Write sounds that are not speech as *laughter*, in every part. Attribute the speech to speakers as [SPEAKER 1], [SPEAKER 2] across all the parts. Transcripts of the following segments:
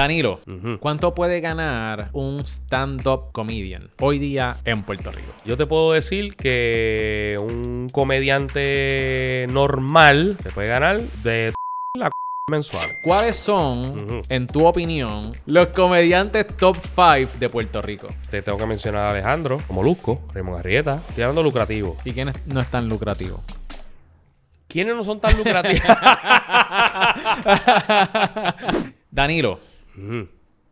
[SPEAKER 1] Danilo. ¿cuánto puede ganar un stand-up comedian hoy día en Puerto Rico?
[SPEAKER 2] Yo te puedo decir que un comediante normal se puede ganar de la mensual.
[SPEAKER 1] ¿Cuáles son, en tu opinión, los comediantes top 5 de Puerto Rico?
[SPEAKER 2] Te tengo que mencionar a Alejandro, Molusco, Raymond Arrieta. Estoy hablando lucrativo.
[SPEAKER 1] ¿Y quiénes no es tan lucrativo?
[SPEAKER 2] ¿Quiénes no son tan lucrativos? *laughs* *laughs*
[SPEAKER 1] Danilo,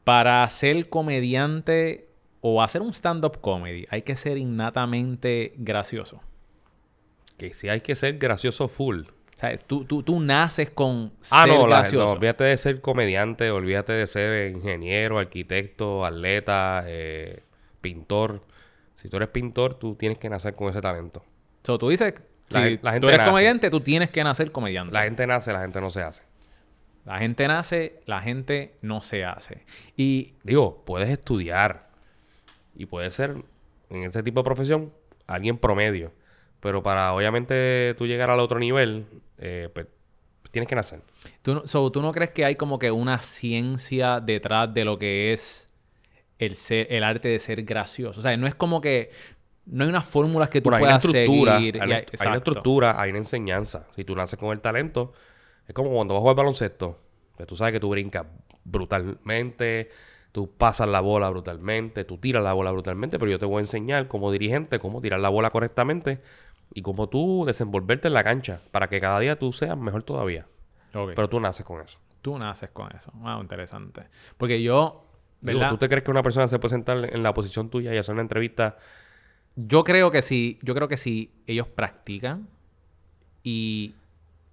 [SPEAKER 1] Para ser comediante o hacer un stand-up comedy, hay que ser innatamente gracioso.
[SPEAKER 2] que si hay que ser gracioso full.
[SPEAKER 1] O sea, tú, tú, tú naces con
[SPEAKER 2] Ah,
[SPEAKER 1] ser
[SPEAKER 2] no, la-
[SPEAKER 1] gracioso.
[SPEAKER 2] no, olvídate de ser comediante, olvídate de ser ingeniero, arquitecto, atleta, eh, pintor. Si tú eres pintor, tú tienes que nacer con ese talento.
[SPEAKER 1] So, tú dices,
[SPEAKER 2] La
[SPEAKER 1] si
[SPEAKER 2] la gente
[SPEAKER 1] tú eres
[SPEAKER 2] nace.
[SPEAKER 1] comediante, tú tienes que nacer comediante.
[SPEAKER 2] La gente nace, la gente no se hace.
[SPEAKER 1] La gente nace, la gente no se hace. Y
[SPEAKER 2] Digo, puedes estudiar y puedes ser en ese tipo de profesión alguien promedio. Pero para obviamente tú llegar al otro nivel, eh, pues tienes que nacer.
[SPEAKER 1] tú, no- so, ¿tú no crees que hay como que una ciencia detrás de lo que es el, ser, el arte de ser gracioso? O sea, no es como que no hay unas fórmulas que tú
[SPEAKER 2] Bueno, hay una
[SPEAKER 1] puedas
[SPEAKER 2] estructura,
[SPEAKER 1] seguir.
[SPEAKER 2] hay,
[SPEAKER 1] hay-
[SPEAKER 2] hay una estructura, hay una enseñanza. Si tú naces con el talento, es como cuando vas a jugar baloncesto. que tú sabes que tú brincas brutalmente, tú pasas la bola brutalmente, tú tiras la bola brutalmente, pero yo te voy a enseñar como dirigente cómo tirar la bola correctamente y cómo tú desenvolverte en la cancha para que cada día tú seas mejor todavía. Pero tú naces con eso.
[SPEAKER 1] Tú naces con eso. Wow, interesante. Porque yo,
[SPEAKER 2] Digo. ¿Tú te crees que una persona se puede sentar en la posición tuya y hacer una entrevista?
[SPEAKER 1] Yo creo que sí, yo creo que si ellos practican y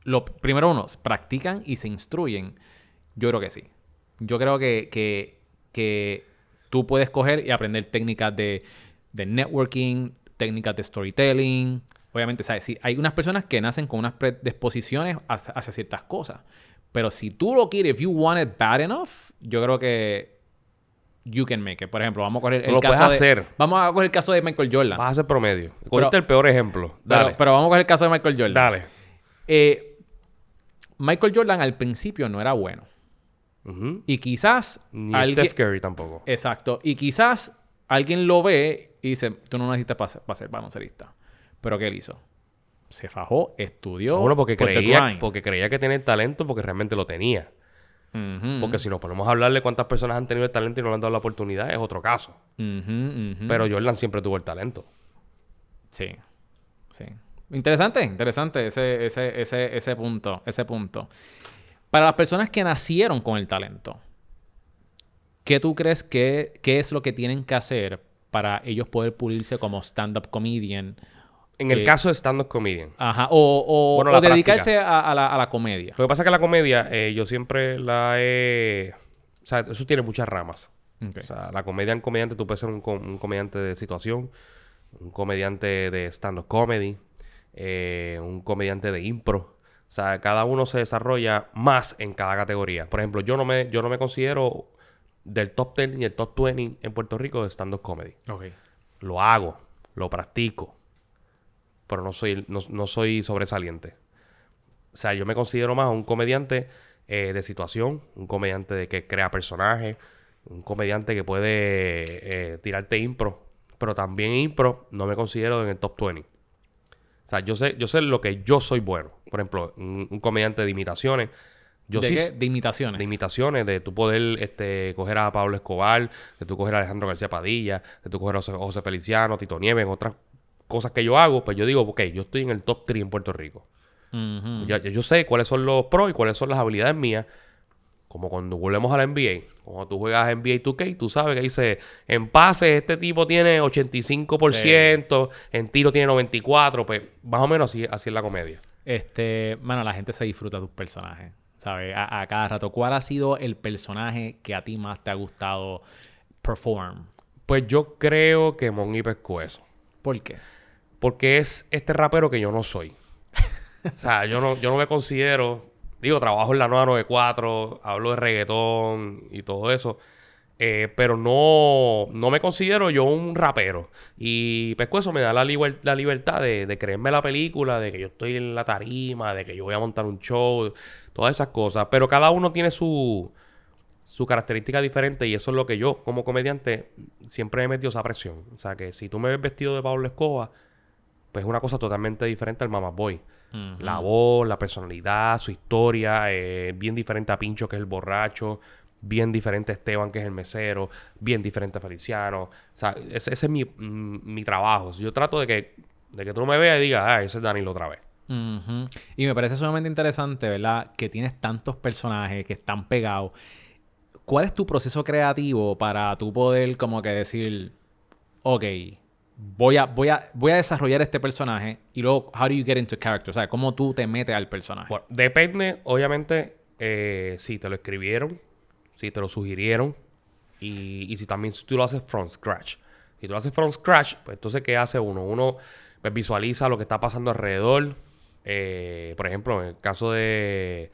[SPEAKER 1] lo primero uno, practican y se instruyen, yo creo que sí. Yo creo que, que, que tú puedes coger y aprender técnicas de, de networking, técnicas de storytelling. Obviamente, ¿sabes? Sí, hay unas personas que nacen con unas predisposiciones hacia, hacia ciertas cosas. Pero si tú lo quieres, if you want it bad enough, yo creo que you can make it. Por ejemplo, vamos a coger el
[SPEAKER 2] lo
[SPEAKER 1] caso
[SPEAKER 2] puedes
[SPEAKER 1] de-
[SPEAKER 2] hacer.
[SPEAKER 1] Vamos a coger el caso de Michael Jordan.
[SPEAKER 2] Vas a ser promedio. Cogiste el peor ejemplo.
[SPEAKER 1] Pero,
[SPEAKER 2] Dale.
[SPEAKER 1] pero vamos a coger el caso de Michael Jordan.
[SPEAKER 2] Dale.
[SPEAKER 1] Eh, Michael Jordan al principio no era bueno. Y quizás
[SPEAKER 2] Ni
[SPEAKER 1] alguien...
[SPEAKER 2] Steph Curry tampoco.
[SPEAKER 1] Exacto. Y quizás alguien lo ve y dice, tú no necesitas para ser, baloncerista. Pero ¿qué él hizo? Se fajó, estudió.
[SPEAKER 2] Bueno, porque creía, porque creía que tenía el talento porque realmente lo tenía. Porque si nos ponemos a hablarle cuántas personas han tenido el talento y no le han dado la oportunidad, es otro caso. Pero Jordan siempre tuvo el talento.
[SPEAKER 1] Sí. Sí. Interesante, interesante ese, ese, ese, ese punto, ese punto. Para las personas que nacieron con el talento, ¿qué tú crees que qué es lo que tienen que hacer para ellos poder pulirse como stand-up comedian?
[SPEAKER 2] En el
[SPEAKER 1] Eh,
[SPEAKER 2] caso de stand-up comedian.
[SPEAKER 1] Ajá. O, o-
[SPEAKER 2] Bueno,
[SPEAKER 1] o
[SPEAKER 2] la
[SPEAKER 1] dedicarse a, a la, a la comedia.
[SPEAKER 2] Lo que pasa es que la comedia, eh, yo siempre la he... O sea, eso tiene muchas ramas. O sea, la comedia en comediante, tú puedes ser un, com- un comediante de situación, un comediante de stand-up comedy, eh, un comediante de impro. O sea, cada uno se desarrolla más en cada categoría. Por ejemplo, yo no me, yo no me considero del top 10 ni el top 20 en Puerto Rico de stand-up comedy.
[SPEAKER 1] Ok.
[SPEAKER 2] Lo hago, lo practico, pero no soy, no, no soy sobresaliente. O sea, yo me considero más un comediante eh, de situación, un comediante de que crea personajes, un comediante que puede eh, tirarte impro, pero también impro no me considero en el top 20. O sea, yo sé, yo sé lo que yo soy bueno. Por ejemplo, un, un comediante de imitaciones. Yo
[SPEAKER 1] ¿De
[SPEAKER 2] sí,
[SPEAKER 1] qué? De imitaciones.
[SPEAKER 2] de imitaciones, de tú poder este, coger a Pablo Escobar, de tú coger a Alejandro García Padilla, de tú coger a José, José Feliciano, Tito Nieves, otras cosas que yo hago, pues yo digo, ok, yo estoy en el top 3 en Puerto Rico. Ya yo sé cuáles son los pros y cuáles son las habilidades mías. Como cuando volvemos a la NBA. Cuando tú juegas NBA 2K, tú sabes que dice, en pases este tipo tiene 85%, en tiro tiene 94%, pues más o menos así, así es la comedia.
[SPEAKER 1] Este, mano, la gente se disfruta de tus personajes, ¿sabes? A, a cada rato. ¿Cuál ha sido el personaje que a ti más te ha gustado perform?
[SPEAKER 2] Pues yo creo que Mon y Pescuezo.
[SPEAKER 1] ¿Por qué?
[SPEAKER 2] Porque es este rapero que yo no soy. *laughs* o sea, yo no, yo no me considero. Digo, trabajo en la 994, hablo de reggaetón y todo eso. eh, pero no, no me considero yo un rapero. Y Pescuezo me da la, liber- la libertad de, de creerme la película, de que yo estoy en la tarima, de que yo voy a montar un show, todas esas cosas. Pero cada uno tiene su, su característica diferente y eso es lo que yo, como comediante, siempre he metido esa presión. O sea, que si tú me ves vestido de Pablo Escoba, pues es una cosa totalmente diferente al Mamá Boy. La voz, la personalidad, su historia, eh, bien diferente a Pincho, que es el borracho, bien diferente a Esteban, que es el mesero, bien diferente a Feliciano. O sea, ese, ese es mi, mm, mi trabajo. Yo trato de que, de que tú me veas y digas, ah, ese es Danilo otra vez.
[SPEAKER 1] Y me parece sumamente interesante, ¿verdad? Que tienes tantos personajes que están pegados. ¿Cuál es tu proceso creativo para tú poder como que decir, ok, voy a, voy a, voy a desarrollar este personaje y luego, how do you get into character? O sea, ¿cómo tú te metes al personaje?
[SPEAKER 2] Depende, obviamente, eh, si te lo escribieron, si te lo sugirieron y, y si también si tú lo haces from scratch. Si tú lo haces from scratch, pues entonces, ¿qué hace uno? Uno pues, visualiza lo que está pasando alrededor. Eh, por ejemplo, en el caso de,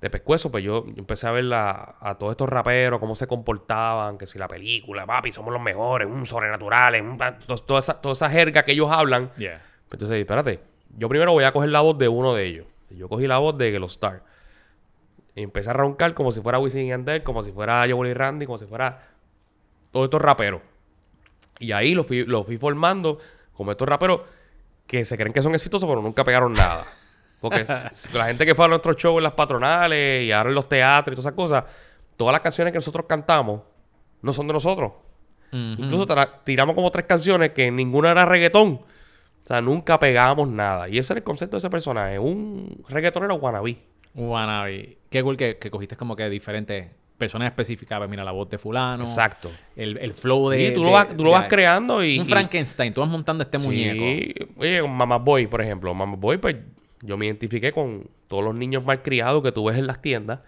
[SPEAKER 2] de Pescuezo, pues yo, yo empecé a ver la- a todos estos raperos, cómo se comportaban, que si la película, papi, somos los mejores, un sobrenaturales, un, toda, esa, toda esa jerga que ellos hablan.
[SPEAKER 1] Yeah.
[SPEAKER 2] Entonces, espérate, yo primero voy a coger la voz de uno de ellos. Yo cogí la voz de Gelo Star. Y empecé a roncar como si fuera Wisin y Yandel, como si fuera Joel y Randy, como si fuera todos estos raperos. Y ahí lo fui, lo fui formando como estos raperos que se creen que son exitosos, pero nunca pegaron nada. Porque la gente que fue a nuestros shows en las patronales y ahora en los teatros y todas esas cosas, todas las canciones que nosotros cantamos no son de nosotros. Incluso tiramos como tres canciones que ninguna era reggaetón. O sea, nunca pegábamos nada. Y ese era el concepto de ese personaje. Un reggaetonero wannabe.
[SPEAKER 1] Wannabe. Qué cool que, que cogiste como que diferentes personas específicas. Pues mira, la voz de fulano.
[SPEAKER 2] Exacto.
[SPEAKER 1] El, el flow de...
[SPEAKER 2] y tú lo
[SPEAKER 1] de-
[SPEAKER 2] vas, tú lo
[SPEAKER 1] de-
[SPEAKER 2] vas creando y...
[SPEAKER 1] Un Frankenstein. Tú vas montando este muñeco.
[SPEAKER 2] Sí. Oye, con Mama Boy, por ejemplo. Mama Boy, pues yo me identifiqué con todos los niños malcriados que tú ves en las tiendas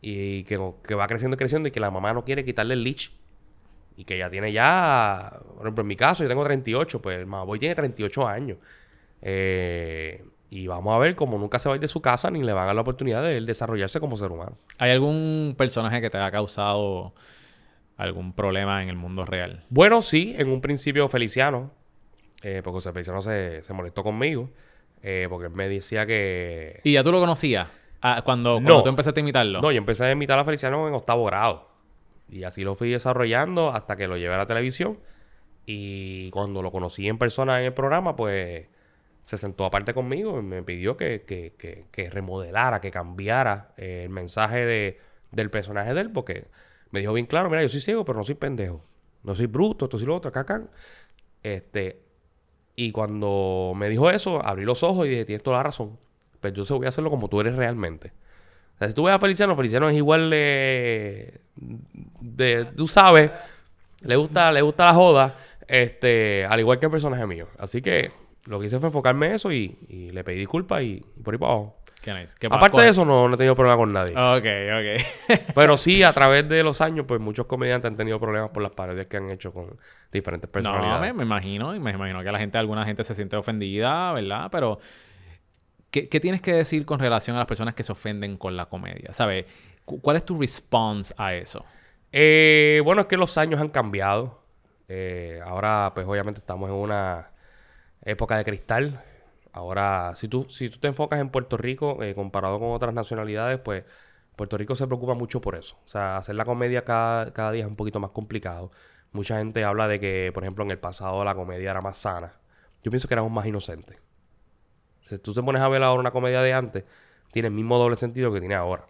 [SPEAKER 2] y que, que va creciendo y creciendo y que la mamá no quiere quitarle el leash. Y que ya tiene ya, por ejemplo, en mi caso, yo tengo 38, pues el Mama Boy tiene 38 años. Eh, y vamos a ver cómo nunca se va a ir de su casa ni le van a dar la oportunidad de él desarrollarse como ser humano.
[SPEAKER 1] ¿Hay algún personaje que te ha causado algún problema en el mundo real?
[SPEAKER 2] Bueno, sí, en un principio Feliciano, eh, porque José Feliciano se, se molestó conmigo, eh, porque él me decía que...
[SPEAKER 1] ¿Y ya tú lo conocías? Ah, cuando,
[SPEAKER 2] No.
[SPEAKER 1] cuando tú empezaste a imitarlo.
[SPEAKER 2] No, yo empecé a imitar a Feliciano en octavo grado. Y así lo fui desarrollando hasta que lo llevé a la televisión. Y cuando lo conocí en persona en el programa, pues se sentó aparte conmigo y me pidió que, que, que, que remodelara, que cambiara eh, el mensaje de, del personaje de él, porque me dijo bien claro, mira, yo soy ciego, pero no soy pendejo. No soy bruto, esto sí lo otro, acá, Este, y cuando me dijo eso, abrí los ojos y dije, tienes toda la razón. Pero yo se voy a hacerlo como tú eres realmente. O sea, si tú ves a Feliciano, Feliciano es igual de... de tú sabes, le gusta, le gusta la joda, este, al igual que el personaje mío. Así que lo que hice fue enfocarme en eso y, y le pedí disculpas y, y por ahí para abajo.
[SPEAKER 1] Qué nice. ¿Qué
[SPEAKER 2] Aparte
[SPEAKER 1] pa-
[SPEAKER 2] de eso, no, no he tenido problema con nadie.
[SPEAKER 1] Ok, ok. *laughs*
[SPEAKER 2] Pero sí, a través de los años, pues muchos comediantes han tenido problemas por las parodias que han hecho con diferentes
[SPEAKER 1] no,
[SPEAKER 2] personalidades.
[SPEAKER 1] me, me imagino. y Me imagino que la gente, alguna gente se siente ofendida, ¿verdad? Pero... ¿Qué, qué tienes que decir con relación a las personas que se ofenden con la comedia? ¿Sabes? Cu- ¿Cuál es tu response a eso?
[SPEAKER 2] Eh, bueno, es que los años han cambiado. Eh, ahora, pues obviamente estamos en una época de cristal. Ahora, si tú, si tú te enfocas en Puerto Rico, eh, comparado con otras nacionalidades, pues Puerto Rico se preocupa mucho por eso. O sea, hacer la comedia cada, cada día es un poquito más complicado. Mucha gente habla de que, por ejemplo, en el pasado la comedia era más sana. Yo pienso que éramos más inocentes. Si tú te pones a ver ahora una comedia de antes, tiene el mismo doble sentido que tiene ahora.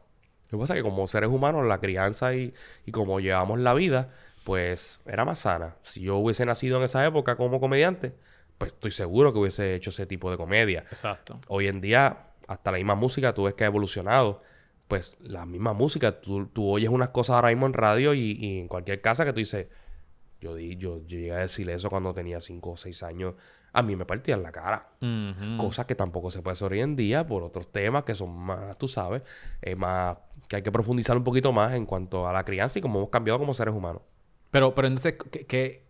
[SPEAKER 2] Lo que pasa es que como seres humanos, la crianza y, y como llevamos la vida, pues era más sana. Si yo hubiese nacido en esa época como comediante, pues estoy seguro que hubiese hecho ese tipo de comedia.
[SPEAKER 1] Exacto.
[SPEAKER 2] Hoy en día, hasta la misma música, tú ves que ha evolucionado. Pues la misma música, tú, tú oyes unas cosas ahora mismo en radio y, y en cualquier casa que tú dices, yo, di, yo, yo llegué a decir eso cuando tenía 5 o 6 años, a mí me partían la cara.
[SPEAKER 1] Ujú.
[SPEAKER 2] Cosas que tampoco se puede hacer hoy en día por otros temas que son más, tú sabes, eh, más que hay que profundizar un poquito más en cuanto a la crianza y cómo hemos cambiado como seres humanos.
[SPEAKER 1] Pero, pero entonces, ¿qué, qué-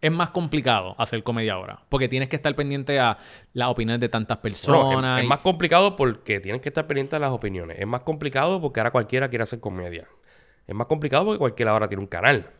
[SPEAKER 1] es más complicado hacer comedia ahora? Porque tienes que estar pendiente a las opiniones de tantas personas.
[SPEAKER 2] Bueno, es, más complicado porque tienes que estar pendiente de las opiniones. Es más complicado porque ahora cualquiera quiere hacer comedia. Es más complicado porque cualquiera ahora tiene un canal.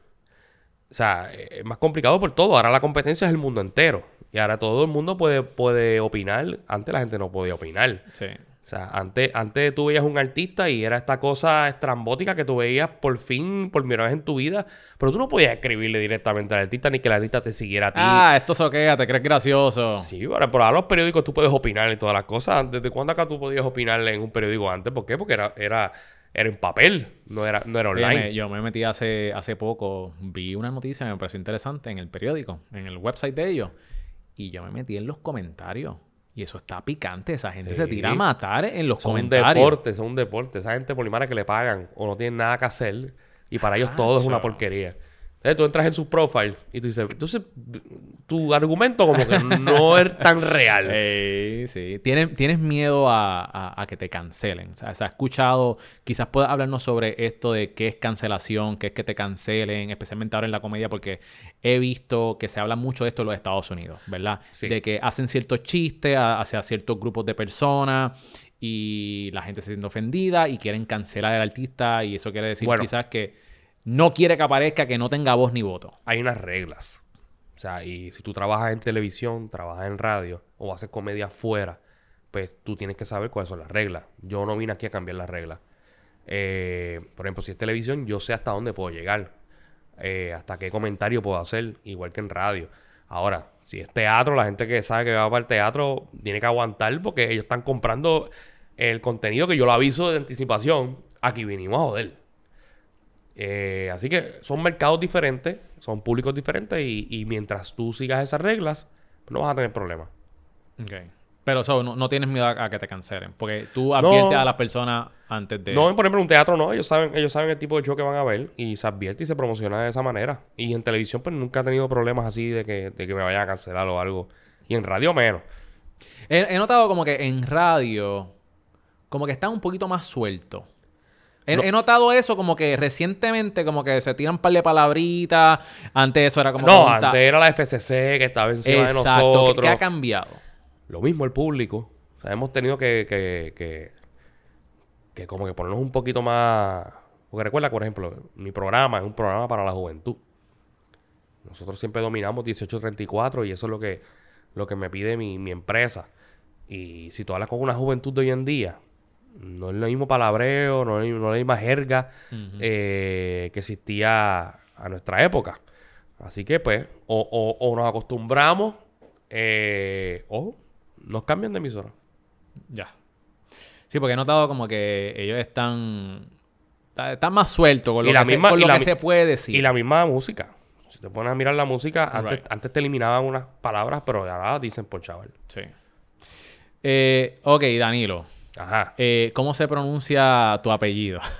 [SPEAKER 2] O sea, eh, es más complicado por todo. Ahora la competencia es el mundo entero. Y ahora todo el mundo puede, puede opinar. Antes la gente no podía opinar.
[SPEAKER 1] Sí.
[SPEAKER 2] O sea, antes, antes tú veías un artista y era esta cosa estrambótica que tú veías por fin, por primera vez en tu vida, pero tú no podías escribirle directamente al artista ni que el artista te siguiera a ti.
[SPEAKER 1] Ah, esto soquea, te crees gracioso.
[SPEAKER 2] Sí, pero por ahora los periódicos tú puedes opinar en todas las cosas. ¿Desde cuándo acá tú podías opinar en un periódico antes? ¿Por qué? Porque era, era, era en papel, no era, no era online.
[SPEAKER 1] yo me metí hace, hace poco, vi una noticia que me pareció interesante en el periódico, en el website de ellos, y yo me metí en los comentarios. Y eso está picante, esa gente se tira a matar en los
[SPEAKER 2] Son un
[SPEAKER 1] comentarios.
[SPEAKER 2] deporte, son un deporte. Esa gente polimara que le pagan o no tienen nada que hacer y para ellos todo es una porquería. Entonces tú entras en su profile y tú dices, entonces tu argumento como que no es tan real. *laughs*
[SPEAKER 1] Eh, sí. ¿Tienes, tienes miedo a, a- a que te cancelen. O sea, se ha escuchado, quizás puedas hablarnos sobre esto de qué es cancelación, qué es que te cancelen, especialmente ahora en la comedia, porque he visto que se habla mucho de esto en los Estados Unidos, ¿verdad?
[SPEAKER 2] Sí.
[SPEAKER 1] De que hacen ciertos chistes hacia ciertos grupos de personas y la gente se siente ofendida y quieren cancelar al artista y eso quiere decir
[SPEAKER 2] Bueno.
[SPEAKER 1] quizás que no quiere que aparezca, que no tenga voz ni voto.
[SPEAKER 2] Hay unas reglas. O sea, y si tú trabajas en televisión, trabajas en radio o haces comedia afuera, pues tú tienes que saber cuáles son las reglas. Yo no vine aquí a cambiar las reglas. Eh, por ejemplo, si es televisión, yo sé hasta dónde puedo llegar. eh, hasta qué comentario puedo hacer, igual que en radio. Ahora, si es teatro, la gente que sabe que va para el teatro tiene que aguantar porque ellos están comprando el contenido que yo lo aviso de anticipación. Aquí vinimos a joder. Eh, así que son mercados diferentes, son públicos diferentes y, y mientras tú sigas esas reglas, no vas a tener problemas.
[SPEAKER 1] Ok. Pero so, no, no tienes miedo a, a que te cancelen. Porque tú adviertes a las personas antes de.
[SPEAKER 2] No, por ejemplo, en un teatro no, ellos saben, ellos saben el tipo de show que van a ver y se advierte y se promociona de esa manera. Y en televisión, pues nunca he tenido problemas así de que, de que me vayan a cancelar o algo. Y en radio menos.
[SPEAKER 1] He, he notado como que en radio, como que está un poquito más suelto. He,
[SPEAKER 2] No.
[SPEAKER 1] he notado eso como que recientemente, como que se tiran un par de palabritas. Antes eso era como.
[SPEAKER 2] no, antes era la FCC que estaba encima de
[SPEAKER 1] Exacto. ¿Qué-
[SPEAKER 2] nosotros.
[SPEAKER 1] ¿Qué, ha cambiado?
[SPEAKER 2] Lo mismo el público. O sea, hemos tenido que, que, que, que como que ponernos un poquito más... Porque recuerda, por ejemplo, mi programa es un programa para la juventud. Nosotros siempre dominamos 1834 y eso es lo que, lo que me pide mi, mi empresa. Y si tú hablas con una juventud de hoy en día, no es lo mismo palabreo, no es, no la misma jerga eh, que existía a nuestra época. Así que pues, o, o- o nos acostumbramos eh, o nos cambian de emisora.
[SPEAKER 1] Ya. Sí, porque he notado como que ellos están. Están más sueltos con lo
[SPEAKER 2] Y la
[SPEAKER 1] que,
[SPEAKER 2] misma-
[SPEAKER 1] se, con
[SPEAKER 2] y
[SPEAKER 1] lo
[SPEAKER 2] la
[SPEAKER 1] que
[SPEAKER 2] mi-
[SPEAKER 1] se puede decir.
[SPEAKER 2] Y la misma música. Si te pones a mirar la música, antes,
[SPEAKER 1] Right.
[SPEAKER 2] antes te eliminaban unas palabras, pero ahora dicen por chaval.
[SPEAKER 1] Sí. Eh, ok, Danilo.
[SPEAKER 2] Ajá.
[SPEAKER 1] Eh, ¿Cómo se pronuncia tu apellido? *laughs*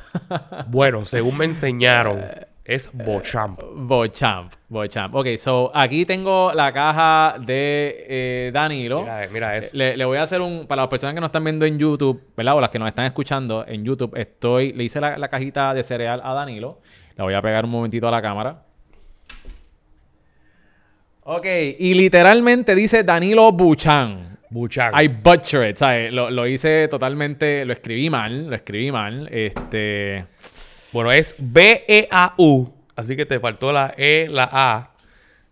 [SPEAKER 2] Bueno, según me enseñaron, es Bochamp.
[SPEAKER 1] Bochamp. Bochamp. Ok, so aquí tengo la caja de eh, Danilo.
[SPEAKER 2] Mira, mira eso.
[SPEAKER 1] Le, le voy a hacer un. Para las personas que nos están viendo en YouTube, ¿verdad? O las que nos están escuchando en YouTube, estoy. Le hice la, la cajita de cereal a Danilo. La voy a pegar un momentito a la cámara. Ok, y literalmente dice Danilo Buchan.
[SPEAKER 2] Buchan.
[SPEAKER 1] I butcher it, ¿sabes? Lo, lo hice totalmente. Lo escribí mal, lo escribí mal. Este.
[SPEAKER 2] Bueno, es B-E-A-U. Así que te faltó la E, la A.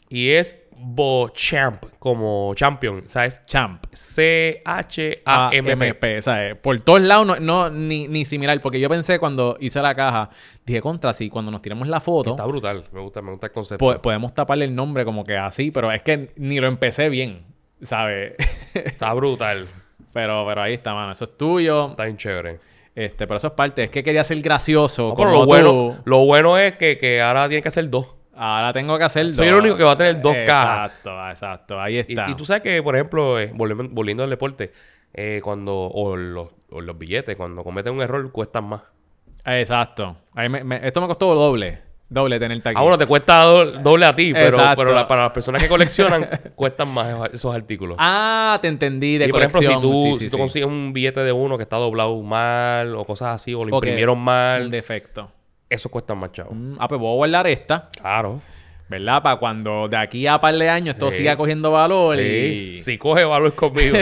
[SPEAKER 2] Y es Bochamp, como champion. ¿Sabes?
[SPEAKER 1] Champ.
[SPEAKER 2] C-H-A-M-P.
[SPEAKER 1] AMP, ¿sabes? Por todos lados, no, no, ni, ni similar. Porque yo pensé cuando hice la caja, dije contra, sí, cuando nos tiremos la foto,
[SPEAKER 2] Está brutal. Me gusta, me gusta el concepto.
[SPEAKER 1] po- podemos taparle el nombre como que así, pero es que ni lo empecé bien, ¿sabes?
[SPEAKER 2] Está brutal. *laughs*
[SPEAKER 1] pero, pero ahí está, mano. Eso es tuyo.
[SPEAKER 2] Está bien chévere.
[SPEAKER 1] Este, pero eso es parte. Es que quería ser gracioso.
[SPEAKER 2] No, pero lo
[SPEAKER 1] tú.
[SPEAKER 2] bueno, lo bueno es que, que ahora tiene que hacer dos.
[SPEAKER 1] Ahora tengo que hacer
[SPEAKER 2] Soy
[SPEAKER 1] dos.
[SPEAKER 2] el único que va a tener dos cajas.
[SPEAKER 1] Exacto, exacto. Ahí
[SPEAKER 2] Y,
[SPEAKER 1] está.
[SPEAKER 2] y tú sabes que, por ejemplo, eh, volviendo, volviendo al deporte, eh, cuando, o los, o los billetes, cuando cometen un error, cuestan más.
[SPEAKER 1] Exacto. Ahí me- me- esto me costó doble. Doble tenerte aquí.
[SPEAKER 2] Ah, bueno, te cuesta do- doble a ti, pero, pero la- para las personas que coleccionan, *laughs* cuestan más esos- artículos.
[SPEAKER 1] Ah, te entendí. De
[SPEAKER 2] y por ejemplo, si tú,
[SPEAKER 1] Sí,
[SPEAKER 2] si tú
[SPEAKER 1] sí.
[SPEAKER 2] consigues un billete de uno que está doblado mal o cosas así, o lo imprimieron
[SPEAKER 1] Un
[SPEAKER 2] mal,
[SPEAKER 1] defecto.
[SPEAKER 2] eso cuesta más, chavo.
[SPEAKER 1] Mm, ah, pues voy a guardar esta,
[SPEAKER 2] Claro.
[SPEAKER 1] ¿Verdad? Para cuando de aquí a par de años esto
[SPEAKER 2] Sí.
[SPEAKER 1] siga cogiendo valor.
[SPEAKER 2] Sí.
[SPEAKER 1] Y...
[SPEAKER 2] Si coge valor conmigo.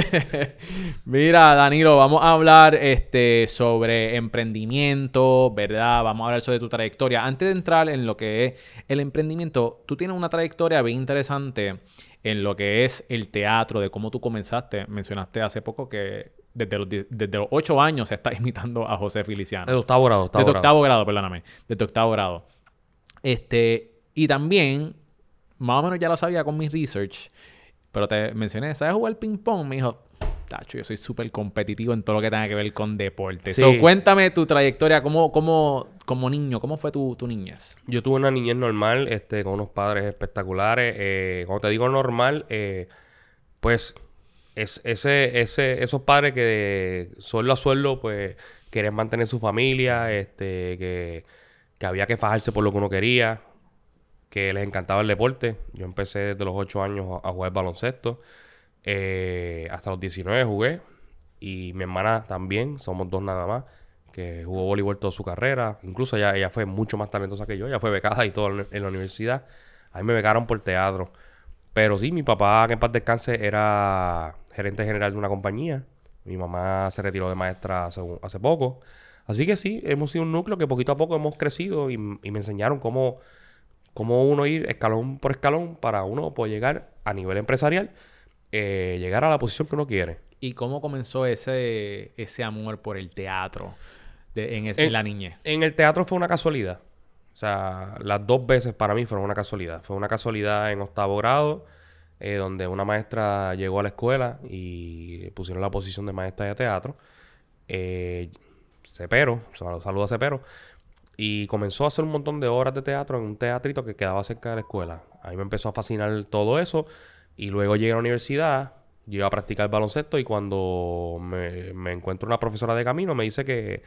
[SPEAKER 2] *laughs*
[SPEAKER 1] Mira, Danilo, vamos a hablar este, sobre emprendimiento, ¿verdad? Vamos a hablar sobre tu trayectoria. Antes de entrar en lo que es el emprendimiento, tú tienes una trayectoria bien interesante en lo que es el teatro, de cómo tú comenzaste. Mencionaste hace poco que desde los, desde los 8 años se está *laughs* imitando a José Feliciano.
[SPEAKER 2] De octavo grado, octavo
[SPEAKER 1] Desde
[SPEAKER 2] grado.
[SPEAKER 1] octavo grado, perdóname. Desde octavo grado. Este, y también, más o menos ya lo sabía con mi research, pero te mencioné, ¿sabes jugar ping pong? Me dijo, tacho, yo soy súper competitivo en todo lo que tenga que ver con deporte.
[SPEAKER 2] Sí.
[SPEAKER 1] So, cuéntame tu trayectoria como, como, como niño, ¿cómo fue tu, tu niñez?
[SPEAKER 2] Yo tuve una niñez normal, este, con unos padres espectaculares. Eh, cuando te digo normal, eh, pues es, ese, ese, esos padres que de sueldo a sueldo, pues querían mantener su familia, este, que, que había que fajarse por lo que uno quería, que les encantaba el deporte. Yo empecé desde los 8 años a, jugar baloncesto. Eh, hasta los 19 jugué. Y mi hermana también, somos dos nada más, que jugó voleibol toda su carrera. Incluso ella, ella fue mucho más talentosa que yo. Ella fue becada y todo en, la universidad. A me becaron por teatro. Pero sí, mi papá, que en paz descanse, era gerente general de una compañía. Mi mamá se retiró de maestra hace poco. Así que sí, hemos sido un núcleo que poquito a poco hemos crecido y, y me enseñaron cómo, cómo uno ir escalón por escalón para uno poder llegar a nivel empresarial, eh, llegar a la posición que uno quiere.
[SPEAKER 1] ¿Y cómo comenzó ese, ese amor por el teatro de- en, es- en la niñez?
[SPEAKER 2] En el teatro fue una casualidad. O sea, las dos veces para mí fueron una casualidad. Fue una casualidad en octavo grado, eh, donde una maestra llegó a la escuela y pusieron la posición de maestra de teatro. Eh, Cepero, sal- saludo a Cepero. Y comenzó a hacer un montón de horas de teatro en un teatrito que quedaba cerca de la escuela. A mí me empezó a fascinar todo eso. Y luego llegué a la universidad, yo iba a practicar baloncesto y cuando me, me encuentro una profesora de camino me dice que,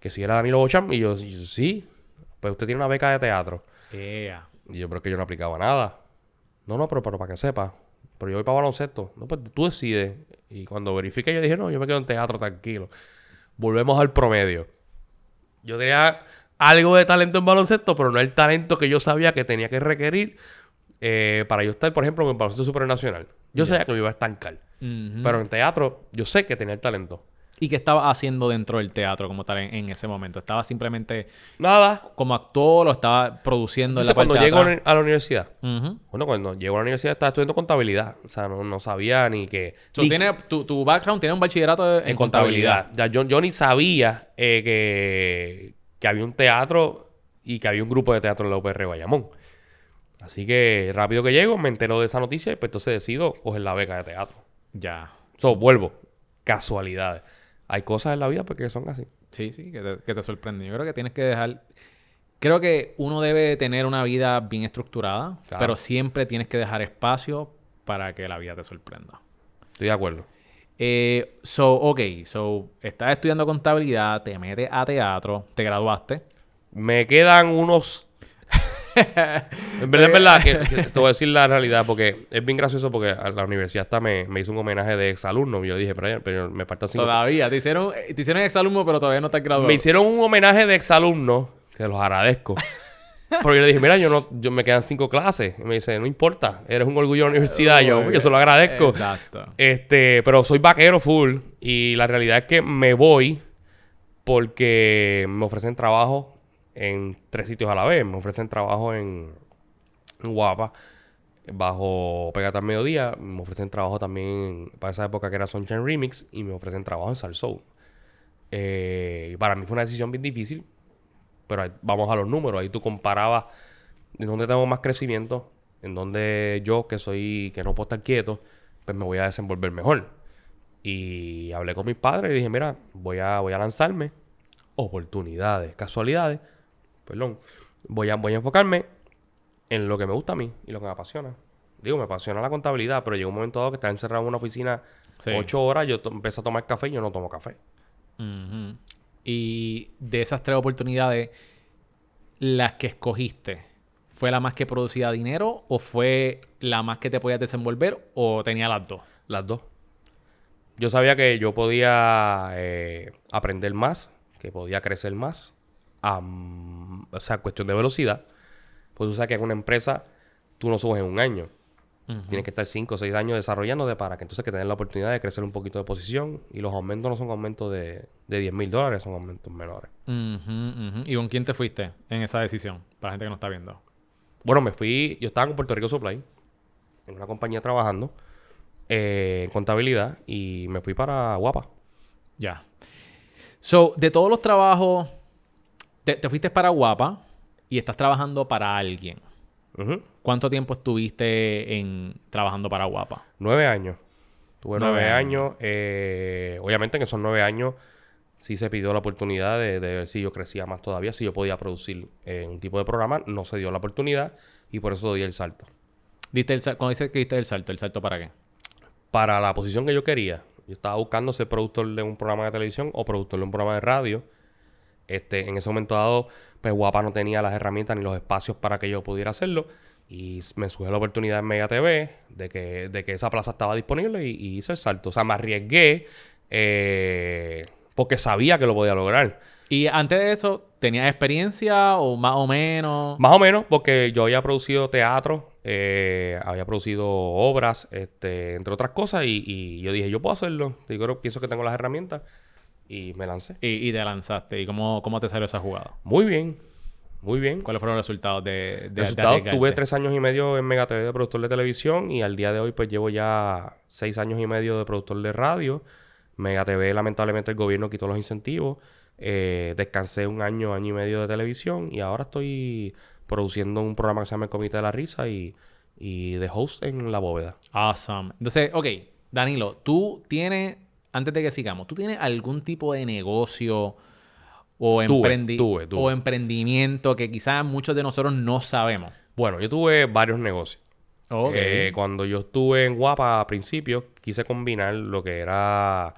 [SPEAKER 2] que si era Danilo Bocham. Y yo, sí, pues usted tiene una beca de teatro.
[SPEAKER 1] Ea.
[SPEAKER 2] Y yo, pero es que yo no aplicaba nada. No, no, pero, pero para que sepa. Pero yo voy para baloncesto. No, pues tú decides. Y cuando verifiqué, yo dije, no, yo me quedo en teatro tranquilo. Volvemos al promedio. Yo tenía algo de talento en baloncesto, pero no el talento que yo sabía que tenía que requerir eh, para yo estar, por ejemplo, en el baloncesto supernacional. Yo sabía que me iba a estancar.
[SPEAKER 1] Ujú.
[SPEAKER 2] Pero en teatro, yo sé que tenía el talento.
[SPEAKER 1] ¿Y qué estabas haciendo dentro del teatro como tal en, en ese momento? ¿Estaba simplemente
[SPEAKER 2] Nada.
[SPEAKER 1] como actor o estaba produciendo en la
[SPEAKER 2] Entonces,
[SPEAKER 1] parte
[SPEAKER 2] cuando llego a
[SPEAKER 1] atrás?
[SPEAKER 2] la- a la universidad, bueno, cuando llego a la universidad estaba estudiando contabilidad. O sea, no, no sabía ni que...
[SPEAKER 1] So,
[SPEAKER 2] ni
[SPEAKER 1] tiene, tu, tu background tiene un bachillerato en,
[SPEAKER 2] en
[SPEAKER 1] contabilidad.
[SPEAKER 2] contabilidad. Ya, yo, yo ni sabía eh, que, que había un teatro y que había un grupo de teatro en la UPR Bayamón. Así que rápido que llego, me entero de esa noticia y pues entonces decido coger la beca de teatro.
[SPEAKER 1] Ya.
[SPEAKER 2] So, vuelvo. Casualidades. Hay cosas en la vida porque son así.
[SPEAKER 1] Sí, sí, que te, que te sorprende. Yo creo que tienes que dejar... Creo que uno debe tener una vida bien estructurada,
[SPEAKER 2] Claro.
[SPEAKER 1] pero siempre tienes que dejar espacio para que la vida te sorprenda.
[SPEAKER 2] Estoy de acuerdo.
[SPEAKER 1] Eh, so, ok, so, estás estudiando contabilidad, te metes a teatro, te graduaste.
[SPEAKER 2] Me quedan unos... *laughs* en verdad, que, que te voy a decir la realidad porque es bien gracioso porque a la universidad hasta me, me hizo un homenaje de exalumno. Yo dije, pero, pero me faltan cinco...
[SPEAKER 1] Todavía, te hicieron, te hicieron exalumno, pero todavía no estás graduado.
[SPEAKER 2] Me hicieron un homenaje de exalumno, que los agradezco. *laughs* Pero yo le dije, mira, yo no, yo me quedan cinco clases. Y me dice, no importa, eres un orgullo de la universidad. Yo, yo se lo agradezco.
[SPEAKER 1] Exacto.
[SPEAKER 2] Este, pero soy vaquero full. Y la realidad es que me voy porque me ofrecen trabajo en tres sitios a la vez. Me ofrecen trabajo en, en Guapa, bajo Pegata al Mediodía. Me ofrecen trabajo también para esa época que era Sunshine Remix. Y me ofrecen trabajo en Salsoul. Eh, para mí fue una decisión bien difícil. Pero ahí- vamos a los números. Ahí tú comparabas en dónde tengo más crecimiento, en donde yo, que soy, que no puedo estar quieto, pues me voy a desenvolver mejor. Y hablé con mis padres y dije, mira, voy a, voy a lanzarme. Oportunidades, casualidades. Perdón. Voy a, voy a enfocarme en lo que me gusta a mí y lo que me apasiona. Digo, me apasiona la contabilidad, pero llegó un momento dado que estaba encerrado en una oficina
[SPEAKER 1] Sí.
[SPEAKER 2] ocho horas, yo empecé a tomar café y yo no tomo café.
[SPEAKER 1] Y de esas tres oportunidades, las que escogiste, ¿fue la más que producía dinero o fue la más que te podías desenvolver o tenía las dos?
[SPEAKER 2] Las dos. Yo sabía que yo podía eh, aprender más, que podía crecer más. o sea, cuestión de velocidad. Pues tú sabes que en una empresa tú no subes en un año. Tienes que estar 5 o 6 años desarrollándote para que entonces que tengas la oportunidad de crecer un poquito de posición. Y los aumentos no son aumentos de, de 10 mil dólares, son aumentos menores.
[SPEAKER 1] ¿Y con quién te fuiste en esa decisión? Para la gente que no está viendo.
[SPEAKER 2] Bueno, me fui, yo estaba en Puerto Rico Supply, en una compañía trabajando eh, en contabilidad y me fui para Guapa.
[SPEAKER 1] Ya. So, de todos los trabajos, te, te fuiste para Guapa y estás trabajando para alguien. ¿Cuánto tiempo estuviste en trabajando para Guapa?
[SPEAKER 2] Nueve años. Tuve
[SPEAKER 1] Nueve
[SPEAKER 2] nueve,
[SPEAKER 1] años.
[SPEAKER 2] años. eh, obviamente en esos nueve años sí se pidió la oportunidad de, de ver si yo crecía más todavía, si yo podía producir eh, un tipo de programa. No se dio la oportunidad y por eso di el salto.
[SPEAKER 1] Diste el, cuando dices que diste el salto, ¿el salto para qué?
[SPEAKER 2] Para la posición que yo quería, yo estaba buscando ser productor de un programa de televisión o productor de un programa de radio. Este, en ese momento dado, pues Guapa no tenía las herramientas ni los espacios para que yo pudiera hacerlo. Y me surgió la oportunidad en Mega TV de que, de que esa plaza estaba disponible y, y hice el salto. O sea, me arriesgué eh, porque sabía que lo podía lograr.
[SPEAKER 1] Y antes de eso, ¿tenías experiencia o más o menos?
[SPEAKER 2] Más o menos, porque yo había producido teatro, eh, había producido obras, este, entre otras cosas, y, y yo dije, yo puedo hacerlo. Yo creo, pienso que tengo las herramientas y me lancé.
[SPEAKER 1] Y, y te lanzaste. ¿Y cómo, cómo te salió esa jugada?
[SPEAKER 2] Muy bien, muy bien.
[SPEAKER 1] ¿Cuáles fueron los resultados de, de,
[SPEAKER 2] Resultados, tuve tres años y medio en Mega TV de productor de televisión y al día de hoy pues llevo ya seis años y medio de productor de radio. Mega TV lamentablemente el gobierno quitó los incentivos. Eh, descansé un año, año y medio de televisión y ahora estoy produciendo un programa que se llama El Comité de la Risa y, y de host en La Bóveda.
[SPEAKER 1] Awesome. Entonces, ok, Danilo, tú tienes, antes de que sigamos, ¿tú tienes algún tipo de negocio o, emprendi-
[SPEAKER 2] tuve, tuve.
[SPEAKER 1] o emprendimiento que quizás muchos de nosotros no sabemos?
[SPEAKER 2] Bueno, yo tuve varios negocios. Eh, cuando yo estuve en Guapa a principios, quise combinar lo que era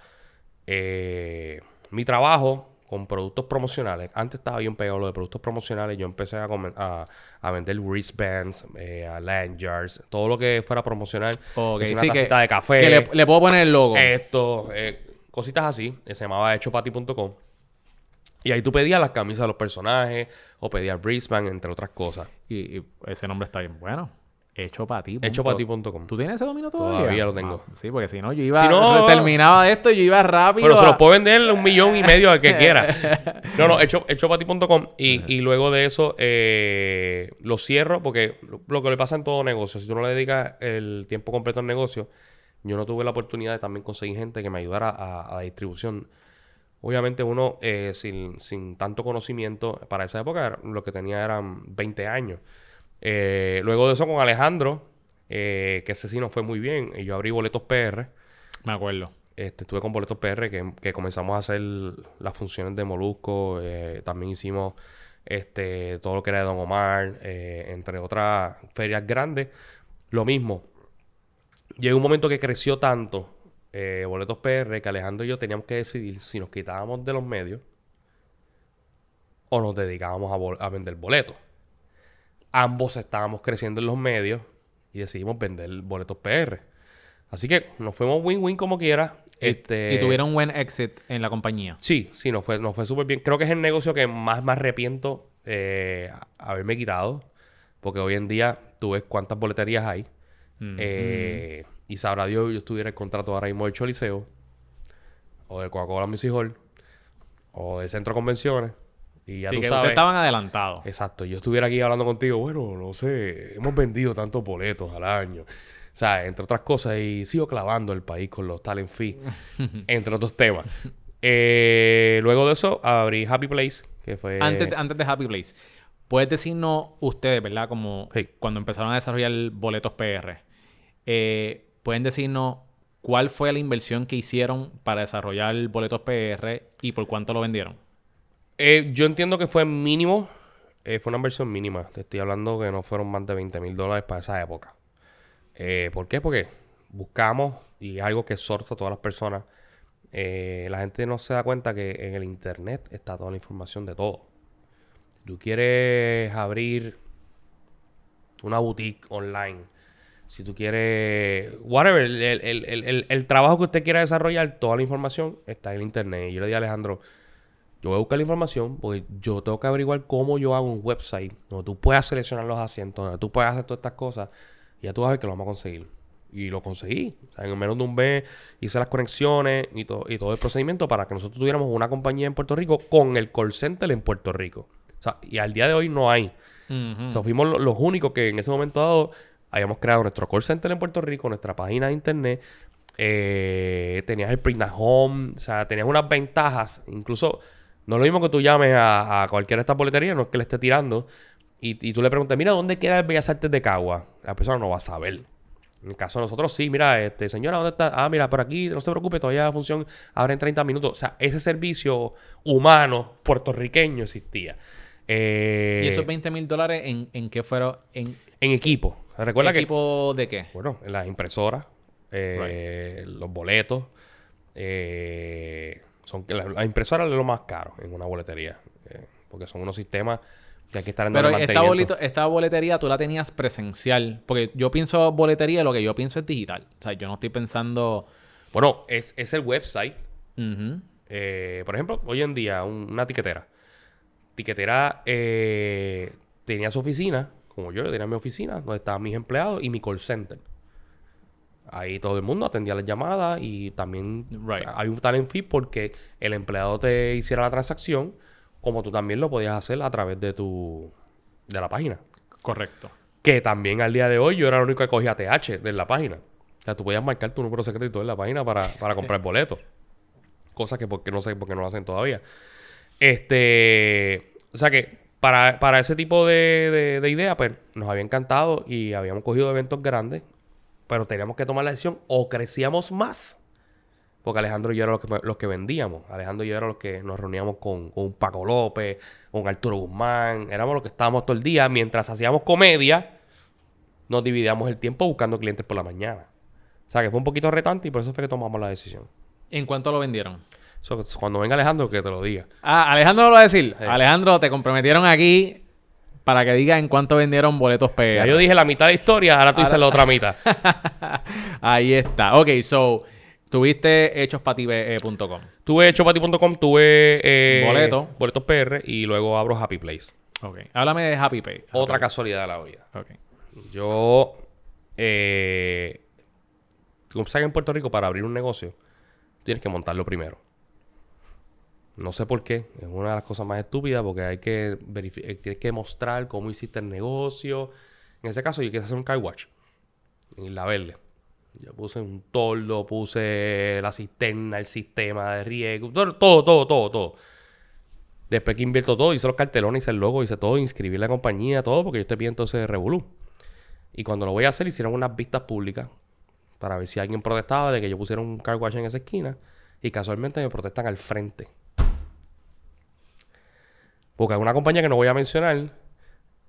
[SPEAKER 2] eh, mi trabajo con productos promocionales. Antes estaba bien pegado lo de productos promocionales. Yo empecé a, comen- a, a vender wristbands, eh, a lanyards, todo lo que fuera promocional.
[SPEAKER 1] Ok,
[SPEAKER 2] Que si una
[SPEAKER 1] sí, que-
[SPEAKER 2] de café,
[SPEAKER 1] que le, le puedo poner el logo.
[SPEAKER 2] esto, eh, cositas así. eh, Se llamaba hechopati.com. Y ahí tú pedías las camisas de los personajes o pedías wristband, entre otras cosas.
[SPEAKER 1] Y, y ese nombre está bien bueno. Hecho para ti.
[SPEAKER 2] Hechopati.com.
[SPEAKER 1] ¿Tú tienes ese dominio todavía?
[SPEAKER 2] Todavía lo tengo.
[SPEAKER 1] Ah, sí, porque si no, yo iba...
[SPEAKER 2] Si no-
[SPEAKER 1] terminaba esto y yo iba rápido
[SPEAKER 2] Pero se los puedo vender un millón y medio al que *laughs* quiera. No, no, hecho, hechopati.com. Y, y luego de eso eh, lo cierro porque lo, lo que le pasa en todo negocio, si tú no le dedicas el tiempo completo al negocio, yo no tuve la oportunidad de también conseguir gente que me ayudara a, a la distribución. Obviamente uno eh, sin, sin tanto conocimiento, para esa época lo que tenía eran 20 años. Eh, luego de eso con Alejandro, eh, que ese sí nos fue muy bien, y yo abrí boletos PR.
[SPEAKER 1] Me acuerdo.
[SPEAKER 2] Este, estuve con Boletos PR que, que comenzamos a hacer las funciones de Molusco. eh, también hicimos este, todo lo que era de Don Omar, entre otras ferias grandes. Lo mismo. Llegó un momento que creció tanto Boletos PR que Alejandro y yo teníamos que decidir si nos quitábamos de los medios o nos dedicábamos a vender boletos. Ambos estábamos creciendo en los medios y decidimos vender boletos PR. Así que nos fuimos win-win como quiera.
[SPEAKER 1] Y-
[SPEAKER 2] Este,
[SPEAKER 1] Y tuvieron un buen exit en la compañía.
[SPEAKER 2] Sí, sí, nos fue, nos fue súper bien. Creo que es el negocio que más me arrepiento eh, haberme quitado. Porque hoy en día tú ves cuántas boleterías hay.
[SPEAKER 1] Mm,
[SPEAKER 2] Eh, Y sabrá Dios, yo estuviera el contrato ahora mismo del Choliseo. O de Coca-Cola Music Hall. O del Centro de Convenciones. Y ya tú
[SPEAKER 1] que
[SPEAKER 2] sabes.
[SPEAKER 1] ustedes estaban adelantados.
[SPEAKER 2] Exacto, yo estuviera aquí hablando contigo, bueno, no sé, hemos vendido tantos boletos al año. O sea, entre otras cosas, y sigo clavando el país con los talent fees, *laughs* entre otros temas. Eh, luego de eso, abrí Happy Place, que fue...
[SPEAKER 1] Antes, antes de Happy Place, ¿puedes decirnos ustedes, verdad? Como
[SPEAKER 2] Sí.
[SPEAKER 1] cuando empezaron a desarrollar boletos PR, eh, ¿pueden decirnos cuál fue la inversión que hicieron para desarrollar boletos PR y por cuánto lo vendieron?
[SPEAKER 2] Eh, yo entiendo que fue mínimo, eh, fue una inversión mínima. Te estoy hablando que no fueron más de 20 mil dólares para esa época. Eh, ¿Por qué? Porque buscamos, y algo que exhorto a todas las personas, la gente no se da cuenta que en el Internet está toda la información de todo. Si tú quieres abrir una boutique online, si tú quieres, whatever, el, el- el- el- trabajo que usted quiera desarrollar, toda la información está en el Internet. Y yo le dije a Alejandro, yo voy a buscar la información porque yo tengo que averiguar cómo yo hago un website donde tú puedas seleccionar los asientos, donde tú puedas hacer todas estas cosas. Y ya tú vas a ver que lo vamos a conseguir. Y lo conseguí. O sea, en menos de un mes hice las conexiones y, to- y todo el procedimiento para que nosotros tuviéramos una compañía en Puerto Rico con el call center en Puerto Rico. O sea, y al día de hoy no hay. O sea, fuimos lo- los únicos que en ese momento dado habíamos creado nuestro call center en Puerto Rico, nuestra página de internet, eh, tenías el print at home, o sea, tenías unas ventajas. Incluso, no es lo mismo que tú llames a, a cualquiera de estas boleterías, no es que le esté tirando, y, y tú le preguntes, mira, ¿dónde queda el Bellas Artes de Cagua? La persona no va a saber. En el caso de nosotros, sí, mira, este, señora, ¿dónde está? Ah, mira, por aquí, no se preocupe, todavía la función abre en 30 minutos. O sea, ese servicio humano puertorriqueño existía. Eh,
[SPEAKER 1] ¿Y esos 20 mil dólares en, en qué fueron? ¿En
[SPEAKER 2] En equipo. Recuerda que
[SPEAKER 1] equipo de qué?
[SPEAKER 2] bueno, en las impresoras, eh, los boletos, eh, son la, la impresora es lo más caro en una boletería, eh, porque son unos sistemas que hay que estar en
[SPEAKER 1] Pero esta, bolito- esta boletería tú la tenías presencial. Porque yo pienso boletería, lo que yo pienso es digital. O sea, yo no estoy pensando...
[SPEAKER 2] Bueno, es, es el website. Eh, por ejemplo, hoy en día, un- una tiquetera. Tiquetera eh, tenía su oficina, como yo, yo tenía mi oficina, donde estaban mis empleados y mi call center. Ahí todo el mundo atendía las llamadas y también
[SPEAKER 1] Right.
[SPEAKER 2] hay un talent fee porque el empleado te hiciera la transacción, como tú también lo podías hacer a través de tu de la página.
[SPEAKER 1] Correcto.
[SPEAKER 2] Que también al día de hoy yo era el único que cogía TH de la página. O sea, tú podías marcar tu número secreto y todo en la página para, para comprar *laughs* boletos. Cosa que porque no sé por qué no lo hacen todavía. Este. O sea que para, para ese tipo de, de, de idea, pues nos había encantado y habíamos cogido eventos grandes. Pero teníamos que tomar la decisión o crecíamos más. Porque Alejandro y yo éramos los que, los que vendíamos. Alejandro y yo éramos los que nos reuníamos con, con un Paco López, con Arturo Guzmán. Éramos los que estábamos todo el día. Mientras hacíamos comedia, nos dividíamos el tiempo buscando clientes por la mañana. O sea que fue un poquito retante y por eso fue que tomamos la decisión.
[SPEAKER 1] ¿En cuánto lo vendieron?
[SPEAKER 2] So, cuando venga Alejandro, que te lo diga.
[SPEAKER 1] Ah, Alejandro lo va a decir.
[SPEAKER 2] Sí.
[SPEAKER 1] Alejandro, te comprometieron aquí para que diga en cuánto vendieron boletos PR.
[SPEAKER 2] Ya yo dije la mitad de historia, ahora tú dices la otra mitad. *laughs*
[SPEAKER 1] Ahí está. Ok, so, tuviste hechospati.com.
[SPEAKER 2] tuve hechopati.com, tuve eh,
[SPEAKER 1] Boleto.
[SPEAKER 2] boletos PR y luego abro Happy Place.
[SPEAKER 1] Ok. Háblame de Happy Pay.
[SPEAKER 2] Otra
[SPEAKER 1] Happy
[SPEAKER 2] casualidad de la vida.
[SPEAKER 1] Ok.
[SPEAKER 2] Yo, eh, como sabes, en Puerto Rico, para abrir un negocio, tienes que montarlo primero. No sé por qué. Es una de las cosas más estúpidas porque hay que verificar, tienes que mostrar cómo hiciste el negocio. En ese caso, yo quise hacer un car watch en Isla Verde. Yo puse un toldo, puse la cisterna, el sistema de riego, todo, todo, todo, todo. todo. Después que invierto todo, hice los cartelones, hice el logo, hice todo, inscribí la compañía, todo, porque yo estoy viendo ese revolú. Y cuando lo voy a hacer, hicieron unas vistas públicas para ver si alguien protestaba de que yo pusiera un car wash en esa esquina. Y casualmente me protestan al frente. Porque hay una compañía que no voy a mencionar,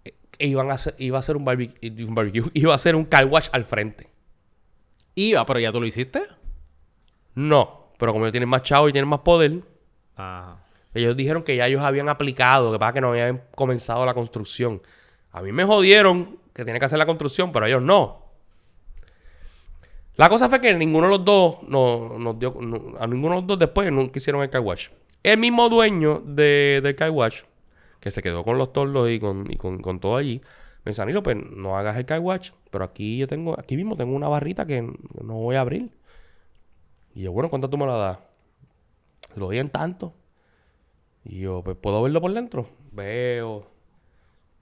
[SPEAKER 2] que iban a hacer, iba a hacer un, barbe- un barbecue, *laughs* iba a hacer un car wash al frente.
[SPEAKER 1] Iba, pero ya tú lo hiciste.
[SPEAKER 2] No, pero como ellos tienen más chavo y tienen más poder,
[SPEAKER 1] Ajá.
[SPEAKER 2] ellos dijeron que ya ellos habían aplicado, que pasa que no habían comenzado la construcción. A mí me jodieron que tiene que hacer la construcción, pero ellos no. La cosa fue que ninguno de los dos no- nos dio, no- a ninguno de los dos después nunca hicieron el car wash. El mismo dueño de, del car wash, que se quedó con los torlos y con, y con, con todo allí, me dice, Danilo, pues no hagas el car wash, pero aquí yo tengo, aquí mismo tengo una barrita que no voy a abrir. Y yo, bueno, ¿cuánto tú me la das? Lo doy en tanto. Y yo, pues, ¿puedo verlo por dentro? Veo.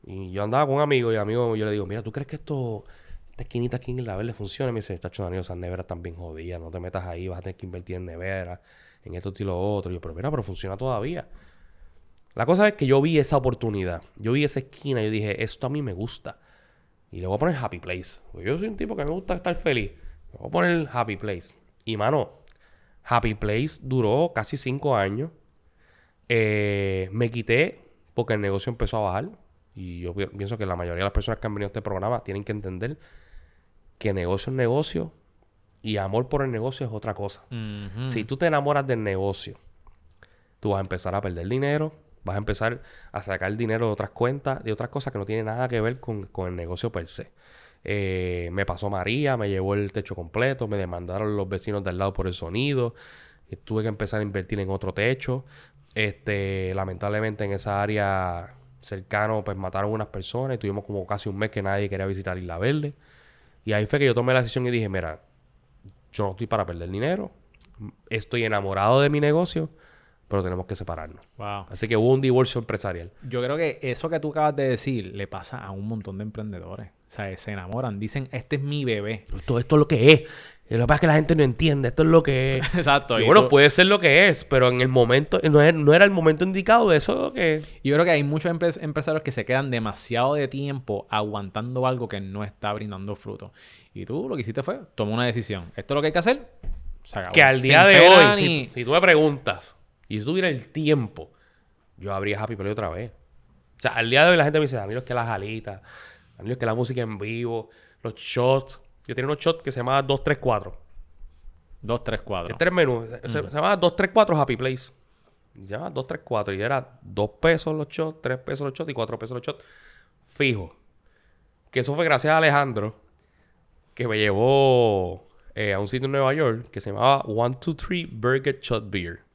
[SPEAKER 2] Y yo andaba con un amigo y el amigo yo le digo, mira, ¿tú crees que esto, esta esquinita aquí en la verde funciona? Y me dice, está Danilo, esas neveras están bien jodidas, no te metas ahí, vas a tener que invertir en neveras, en esto y lo otro. Y yo, pero mira, pero funciona todavía. La cosa es que yo vi esa oportunidad, yo vi esa esquina y yo dije, esto a mí me gusta. Y le voy a poner Happy Place. Porque yo soy un tipo que me gusta estar feliz. Le voy a poner Happy Place. Y mano, Happy Place duró casi cinco años. Eh, me quité porque el negocio empezó a bajar. Y yo pi- pienso que la mayoría de las personas que han venido a este programa tienen que entender que negocio es negocio y amor por el negocio es otra cosa. Si tú te enamoras del negocio, tú vas a empezar a perder dinero, vas a empezar a sacar dinero de otras cuentas, de otras cosas que no tienen nada que ver con, con el negocio per se. Eh, me pasó María, me llevó el techo completo, me demandaron los vecinos del lado por el sonido, y tuve que empezar a invertir en otro techo. Este, lamentablemente en esa área cercano, pues mataron unas personas y tuvimos como casi un mes que nadie quería visitar Isla Verde. Y ahí fue que yo tomé la decisión y dije, mira, yo no estoy para perder dinero. Estoy enamorado de mi negocio. Pero tenemos que separarnos.
[SPEAKER 1] Wow.
[SPEAKER 2] Así que hubo un divorcio empresarial.
[SPEAKER 1] Yo creo que eso que tú acabas de decir le pasa a un montón de emprendedores. O sea, se enamoran, dicen, este es mi bebé.
[SPEAKER 2] Esto, esto es lo que es. Y lo que pasa es que la gente no entiende. Esto es lo que es. *laughs*
[SPEAKER 1] Exacto.
[SPEAKER 2] Y
[SPEAKER 1] y
[SPEAKER 2] bueno,
[SPEAKER 1] tú-
[SPEAKER 2] puede ser lo que es, pero en el momento, no era, no era el momento indicado de eso es lo que es.
[SPEAKER 1] Yo creo que hay muchos empre- empresarios que se quedan demasiado de tiempo aguantando algo que no está brindando fruto. Y tú lo que hiciste fue tomar una decisión. Esto es lo que hay que hacer. Se acabó.
[SPEAKER 2] Que al
[SPEAKER 1] Sin
[SPEAKER 2] día de hoy,
[SPEAKER 1] ni-
[SPEAKER 2] si, si tú me preguntas, y si tuviera el tiempo, yo abría Happy Play otra vez. O sea, al día de hoy la gente me dice, Danilo, es que las alitas, Danilo, es que la música en vivo, los shots. Yo tenía unos shots que se llamaban 234.
[SPEAKER 1] Dos, tres cuadros.
[SPEAKER 2] Este era el menú. Se, se llamaba 234 Happy Place. Y Se llamaba 234 y era 2 pesos los shots, 3 pesos los shots y 4 pesos los shots. Fijo. Que eso fue gracias a Alejandro, que me llevó eh, a un sitio en Nueva York que se llamaba 123 Burger Shot Beer.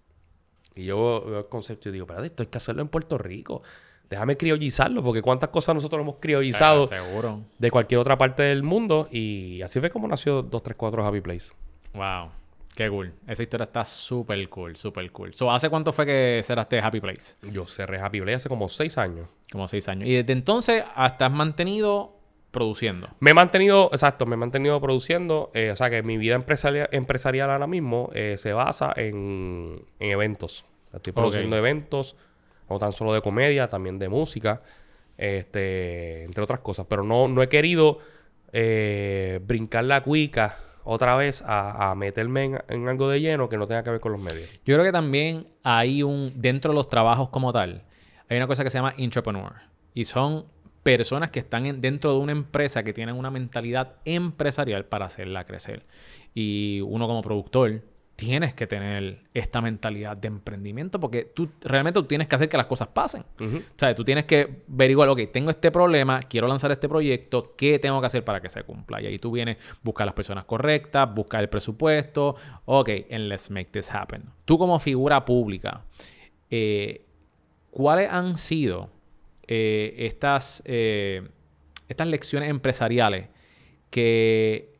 [SPEAKER 2] Y yo veo el concepto y digo, espérate, esto hay que hacerlo en Puerto Rico. Déjame criollizarlo, porque cuántas cosas nosotros hemos criollizado
[SPEAKER 1] Ah, seguro.
[SPEAKER 2] de cualquier otra parte del mundo. Y así fue como nació 234 Happy Place.
[SPEAKER 1] Wow. Qué cool. Esa historia está súper cool, súper cool. So, ¿Hace cuánto fue que cerraste Happy Place?
[SPEAKER 2] Yo cerré Happy Play hace como seis años.
[SPEAKER 1] Como seis años. Y desde entonces hasta has mantenido produciendo.
[SPEAKER 2] Me he mantenido, exacto, me he mantenido produciendo. eh, o sea que mi vida empresarial, empresarial ahora mismo eh, se basa en, en eventos. Estoy produciendo eventos, no tan solo de comedia, también de música, este, entre otras cosas. Pero no, no he querido eh, brincar la cuica otra vez a, a meterme en, en algo de lleno que no tenga que ver con los medios.
[SPEAKER 1] Yo creo que también hay un, dentro de los trabajos como tal, hay una cosa que se llama entrepreneur. Y son personas que están en- dentro de una empresa que tienen una mentalidad empresarial para hacerla crecer. Y uno como productor tienes que tener esta mentalidad de emprendimiento porque tú realmente tú tienes que hacer que las cosas pasen. O sea, tú tienes que averiguar, ok, tengo este problema, quiero lanzar este proyecto, ¿qué tengo que hacer para que se cumpla? Y ahí tú vienes, buscar las personas correctas, buscar el presupuesto, ok, and let's make this happen. Tú como figura pública, eh, ¿cuáles han sido eh, estas, eh, estas lecciones empresariales que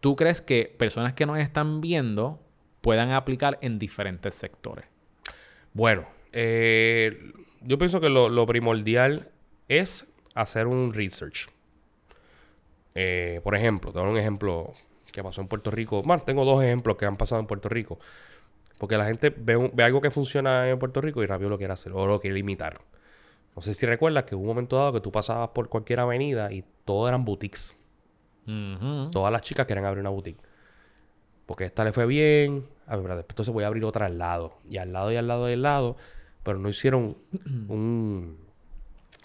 [SPEAKER 1] tú crees que personas que nos están viendo puedan aplicar en diferentes sectores?
[SPEAKER 2] Bueno, eh, yo pienso que lo, lo primordial es hacer un research. Por ejemplo, te doy un ejemplo que pasó en Puerto Rico. Bueno, tengo dos ejemplos que han pasado en Puerto Rico. Porque la gente ve, ve algo que funciona en Puerto Rico y rápido lo quiere hacer o lo quiere imitar. No sé si recuerdas que hubo un momento dado que tú pasabas por cualquier avenida y todo eran boutiques. Todas las chicas querían abrir una boutique. Porque esta le fue bien. A ver, entonces voy a abrir otra al lado. Y al lado y al lado y al lado. Pero no hicieron *clears throat* un,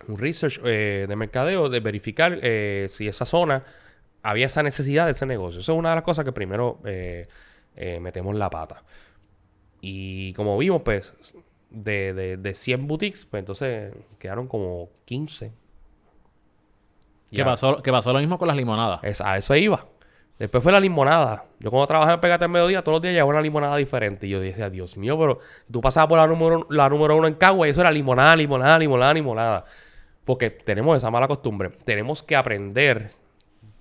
[SPEAKER 2] un research eh, de mercadeo de verificar eh, si esa zona había esa necesidad de ese negocio. Eso es una de las cosas que primero eh, eh, metemos la pata. Y como vimos, pues, de, de, de 100 boutiques, pues entonces quedaron como 15.
[SPEAKER 1] ¿Qué
[SPEAKER 2] Ya.
[SPEAKER 1] pasó, que pasó lo mismo con las limonadas.
[SPEAKER 2] Es- a eso iba. Después fue la limonada. Yo cuando trabajaba en Pégate al Mediodía, todos los días llegaba una limonada diferente. Y yo decía, Dios mío, pero tú pasabas por la número, la número uno en Cagua y eso era limonada, limonada, limonada, limonada. Porque tenemos esa mala costumbre. Tenemos que aprender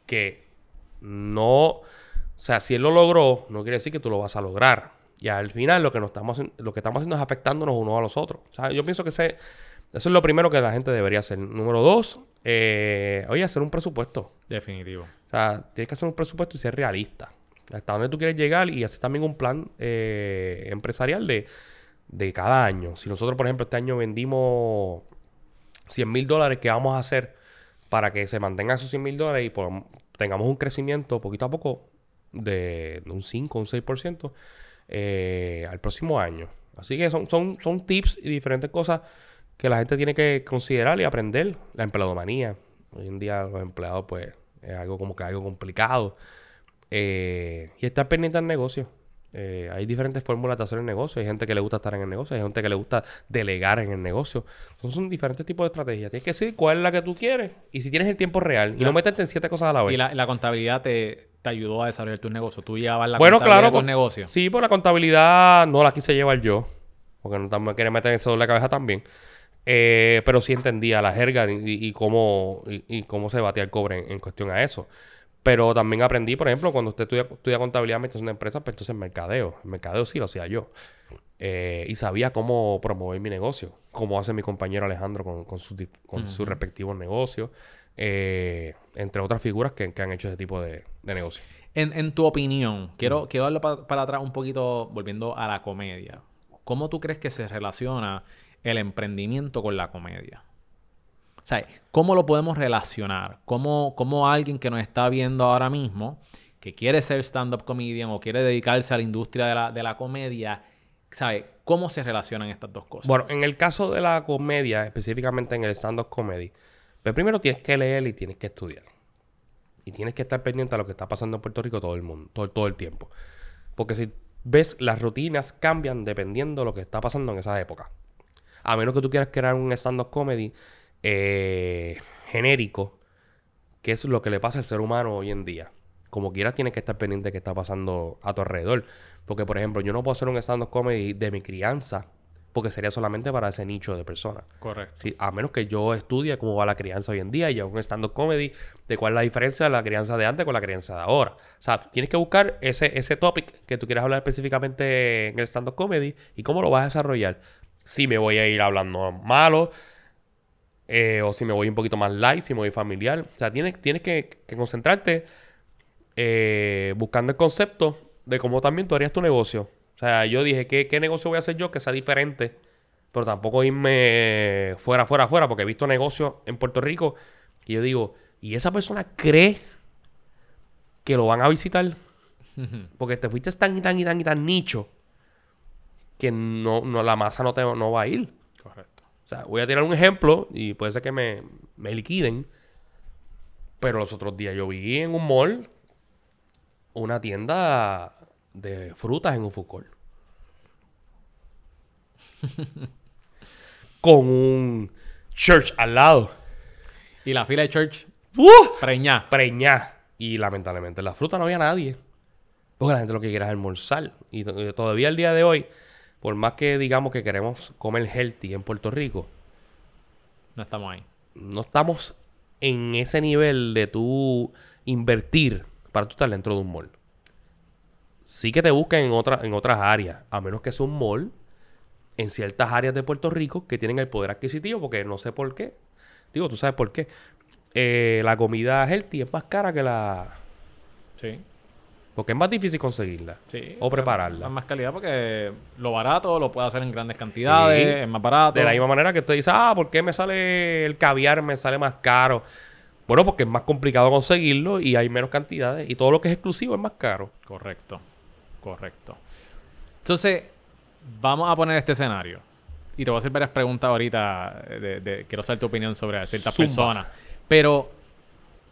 [SPEAKER 2] que no... O sea, si él lo logró, no quiere decir que tú lo vas a lograr. Y al final lo que, nos estamos, lo que estamos haciendo es afectándonos unos a los otros. O sea, yo pienso que ese, eso es lo primero que la gente debería hacer. Número dos, eh, oye, hacer un presupuesto.
[SPEAKER 1] Definitivo.
[SPEAKER 2] O sea, tienes que hacer un presupuesto y ser realista. Hasta dónde tú quieres llegar y hacer también un plan eh, empresarial de, de cada año. Si nosotros, por ejemplo, este año vendimos 100 mil dólares, ¿qué vamos a hacer para que se mantengan esos 100 mil dólares y podamos- tengamos un crecimiento poquito a poco de, de un 5 o un 6% eh, al próximo año? Así que son, son, son tips y diferentes cosas que la gente tiene que considerar y aprender. La empleadomanía. Hoy en día los empleados, pues, es algo como que algo complicado. Eh, y estar pendiente del negocio. Eh, hay diferentes fórmulas de hacer el negocio. Hay gente que le gusta estar en el negocio. Hay gente que le gusta delegar en el negocio. Son, son diferentes tipos de estrategias. Tienes que decir cuál es la que tú quieres. Y si tienes el tiempo real. Y
[SPEAKER 1] La-
[SPEAKER 2] no meterte en siete cosas a la vez.
[SPEAKER 1] Y la, la contabilidad te, te ayudó a desarrollar tus negocios. Tú llevabas la
[SPEAKER 2] bueno,
[SPEAKER 1] contabilidad
[SPEAKER 2] claro.
[SPEAKER 1] de tus
[SPEAKER 2] con-
[SPEAKER 1] negocios.
[SPEAKER 2] Sí, pues la contabilidad no la quise llevar yo. Porque no me quiere meter en la cabeza también. Eh, pero sí entendía la jerga y, cómo, y, y cómo se batía el cobre en, en cuestión a eso. Pero también aprendí, por ejemplo, cuando usted estudia, estudia contabilidad, metes en una empresa, pues entonces mercadeo. El mercadeo sí lo hacía yo. eh, y sabía cómo promover mi negocio, como hace mi compañero Alejandro con, con, sus, di- con sus respectivos negocios, eh, entre otras figuras que, que han hecho ese tipo de, de negocio.
[SPEAKER 1] En, en tu opinión, quiero, quiero darle pa- para atrás un poquito, volviendo a la comedia. ¿Cómo tú crees que se relaciona el emprendimiento con la comedia? O sea, ¿cómo lo podemos relacionar? ¿Cómo, cómo alguien que nos está viendo ahora mismo, que quiere ser stand-up comedian o quiere dedicarse a la industria de la, de la comedia, ¿sabe? ¿Cómo se relacionan estas dos cosas?
[SPEAKER 2] Bueno, en el caso de la comedia, específicamente en el stand-up comedy, pues primero tienes que leer y tienes que estudiar. Y tienes que estar pendiente a lo que está pasando en Puerto Rico todo el mundo, todo, todo el tiempo. Porque si ves, las rutinas cambian dependiendo de lo que está pasando en esa época. A menos que tú quieras crear un stand-up comedy eh, genérico, que es lo que le pasa al ser humano hoy en día. Como quieras, tienes que estar pendiente de qué está pasando a tu alrededor. Porque, por ejemplo, yo no puedo hacer un stand-up comedy de mi crianza, porque sería solamente para ese nicho de personas.
[SPEAKER 1] Correcto.
[SPEAKER 2] Sí, a menos que yo estudie cómo va la crianza hoy en día y haga un stand-up comedy de cuál es la diferencia de la crianza de antes con la crianza de ahora. O sea, tienes que buscar ese, ese topic que tú quieras hablar específicamente en el stand-up comedy y cómo lo vas a desarrollar. Si me voy a ir hablando malo, eh, o si me voy un poquito más light, si me voy familiar. O sea, tienes, tienes que, que concentrarte eh, buscando el concepto de cómo también tú harías tu negocio. O sea, yo dije, ¿qué, qué negocio voy a hacer yo que sea diferente? Pero tampoco irme fuera, fuera, fuera, porque he visto negocios en Puerto Rico que yo digo, ¿y esa persona cree que lo van a visitar? *laughs* Porque te fuiste tan y tan y tan y tan nicho que no, no la masa no, te, no va a ir.
[SPEAKER 1] Correcto.
[SPEAKER 2] O sea, voy a tirar un ejemplo y puede ser que me, me liquiden. Pero los otros días yo vi en un mall una tienda de frutas en un food court. *laughs* Con un church al lado.
[SPEAKER 1] Y la fila de church,
[SPEAKER 2] ¡Uh!
[SPEAKER 1] preñá.
[SPEAKER 2] Preñá. Y lamentablemente en la fruta no había nadie. Porque la gente lo que quiere es almorzar. Y to- todavía el día de hoy, por más que digamos que queremos comer healthy en Puerto Rico,
[SPEAKER 1] No estamos ahí.
[SPEAKER 2] no estamos en ese nivel de tú invertir para tú estar dentro de un mall. Sí que te buscan en, otra- en otras áreas, a menos que sea un mall en ciertas áreas de Puerto Rico que tienen el poder adquisitivo, porque no sé por qué. Digo, tú sabes por qué. Eh, la comida healthy es más cara que la...
[SPEAKER 1] Sí.
[SPEAKER 2] Porque es más difícil conseguirla.
[SPEAKER 1] Sí.
[SPEAKER 2] O prepararla.
[SPEAKER 1] Más, más calidad porque lo barato lo puede hacer en grandes cantidades,
[SPEAKER 2] Sí.
[SPEAKER 1] es más barato.
[SPEAKER 2] De la misma manera que usted dice, ah, ¿por qué me sale el caviar, me sale más caro? Bueno, porque es más complicado conseguirlo y hay menos cantidades y todo lo que es exclusivo es más caro.
[SPEAKER 1] Correcto. Correcto. Entonces, vamos a poner este escenario. Y te voy a hacer varias preguntas ahorita. eh, De, de- quiero saber tu opinión sobre ciertas
[SPEAKER 2] Zumba.
[SPEAKER 1] personas. Pero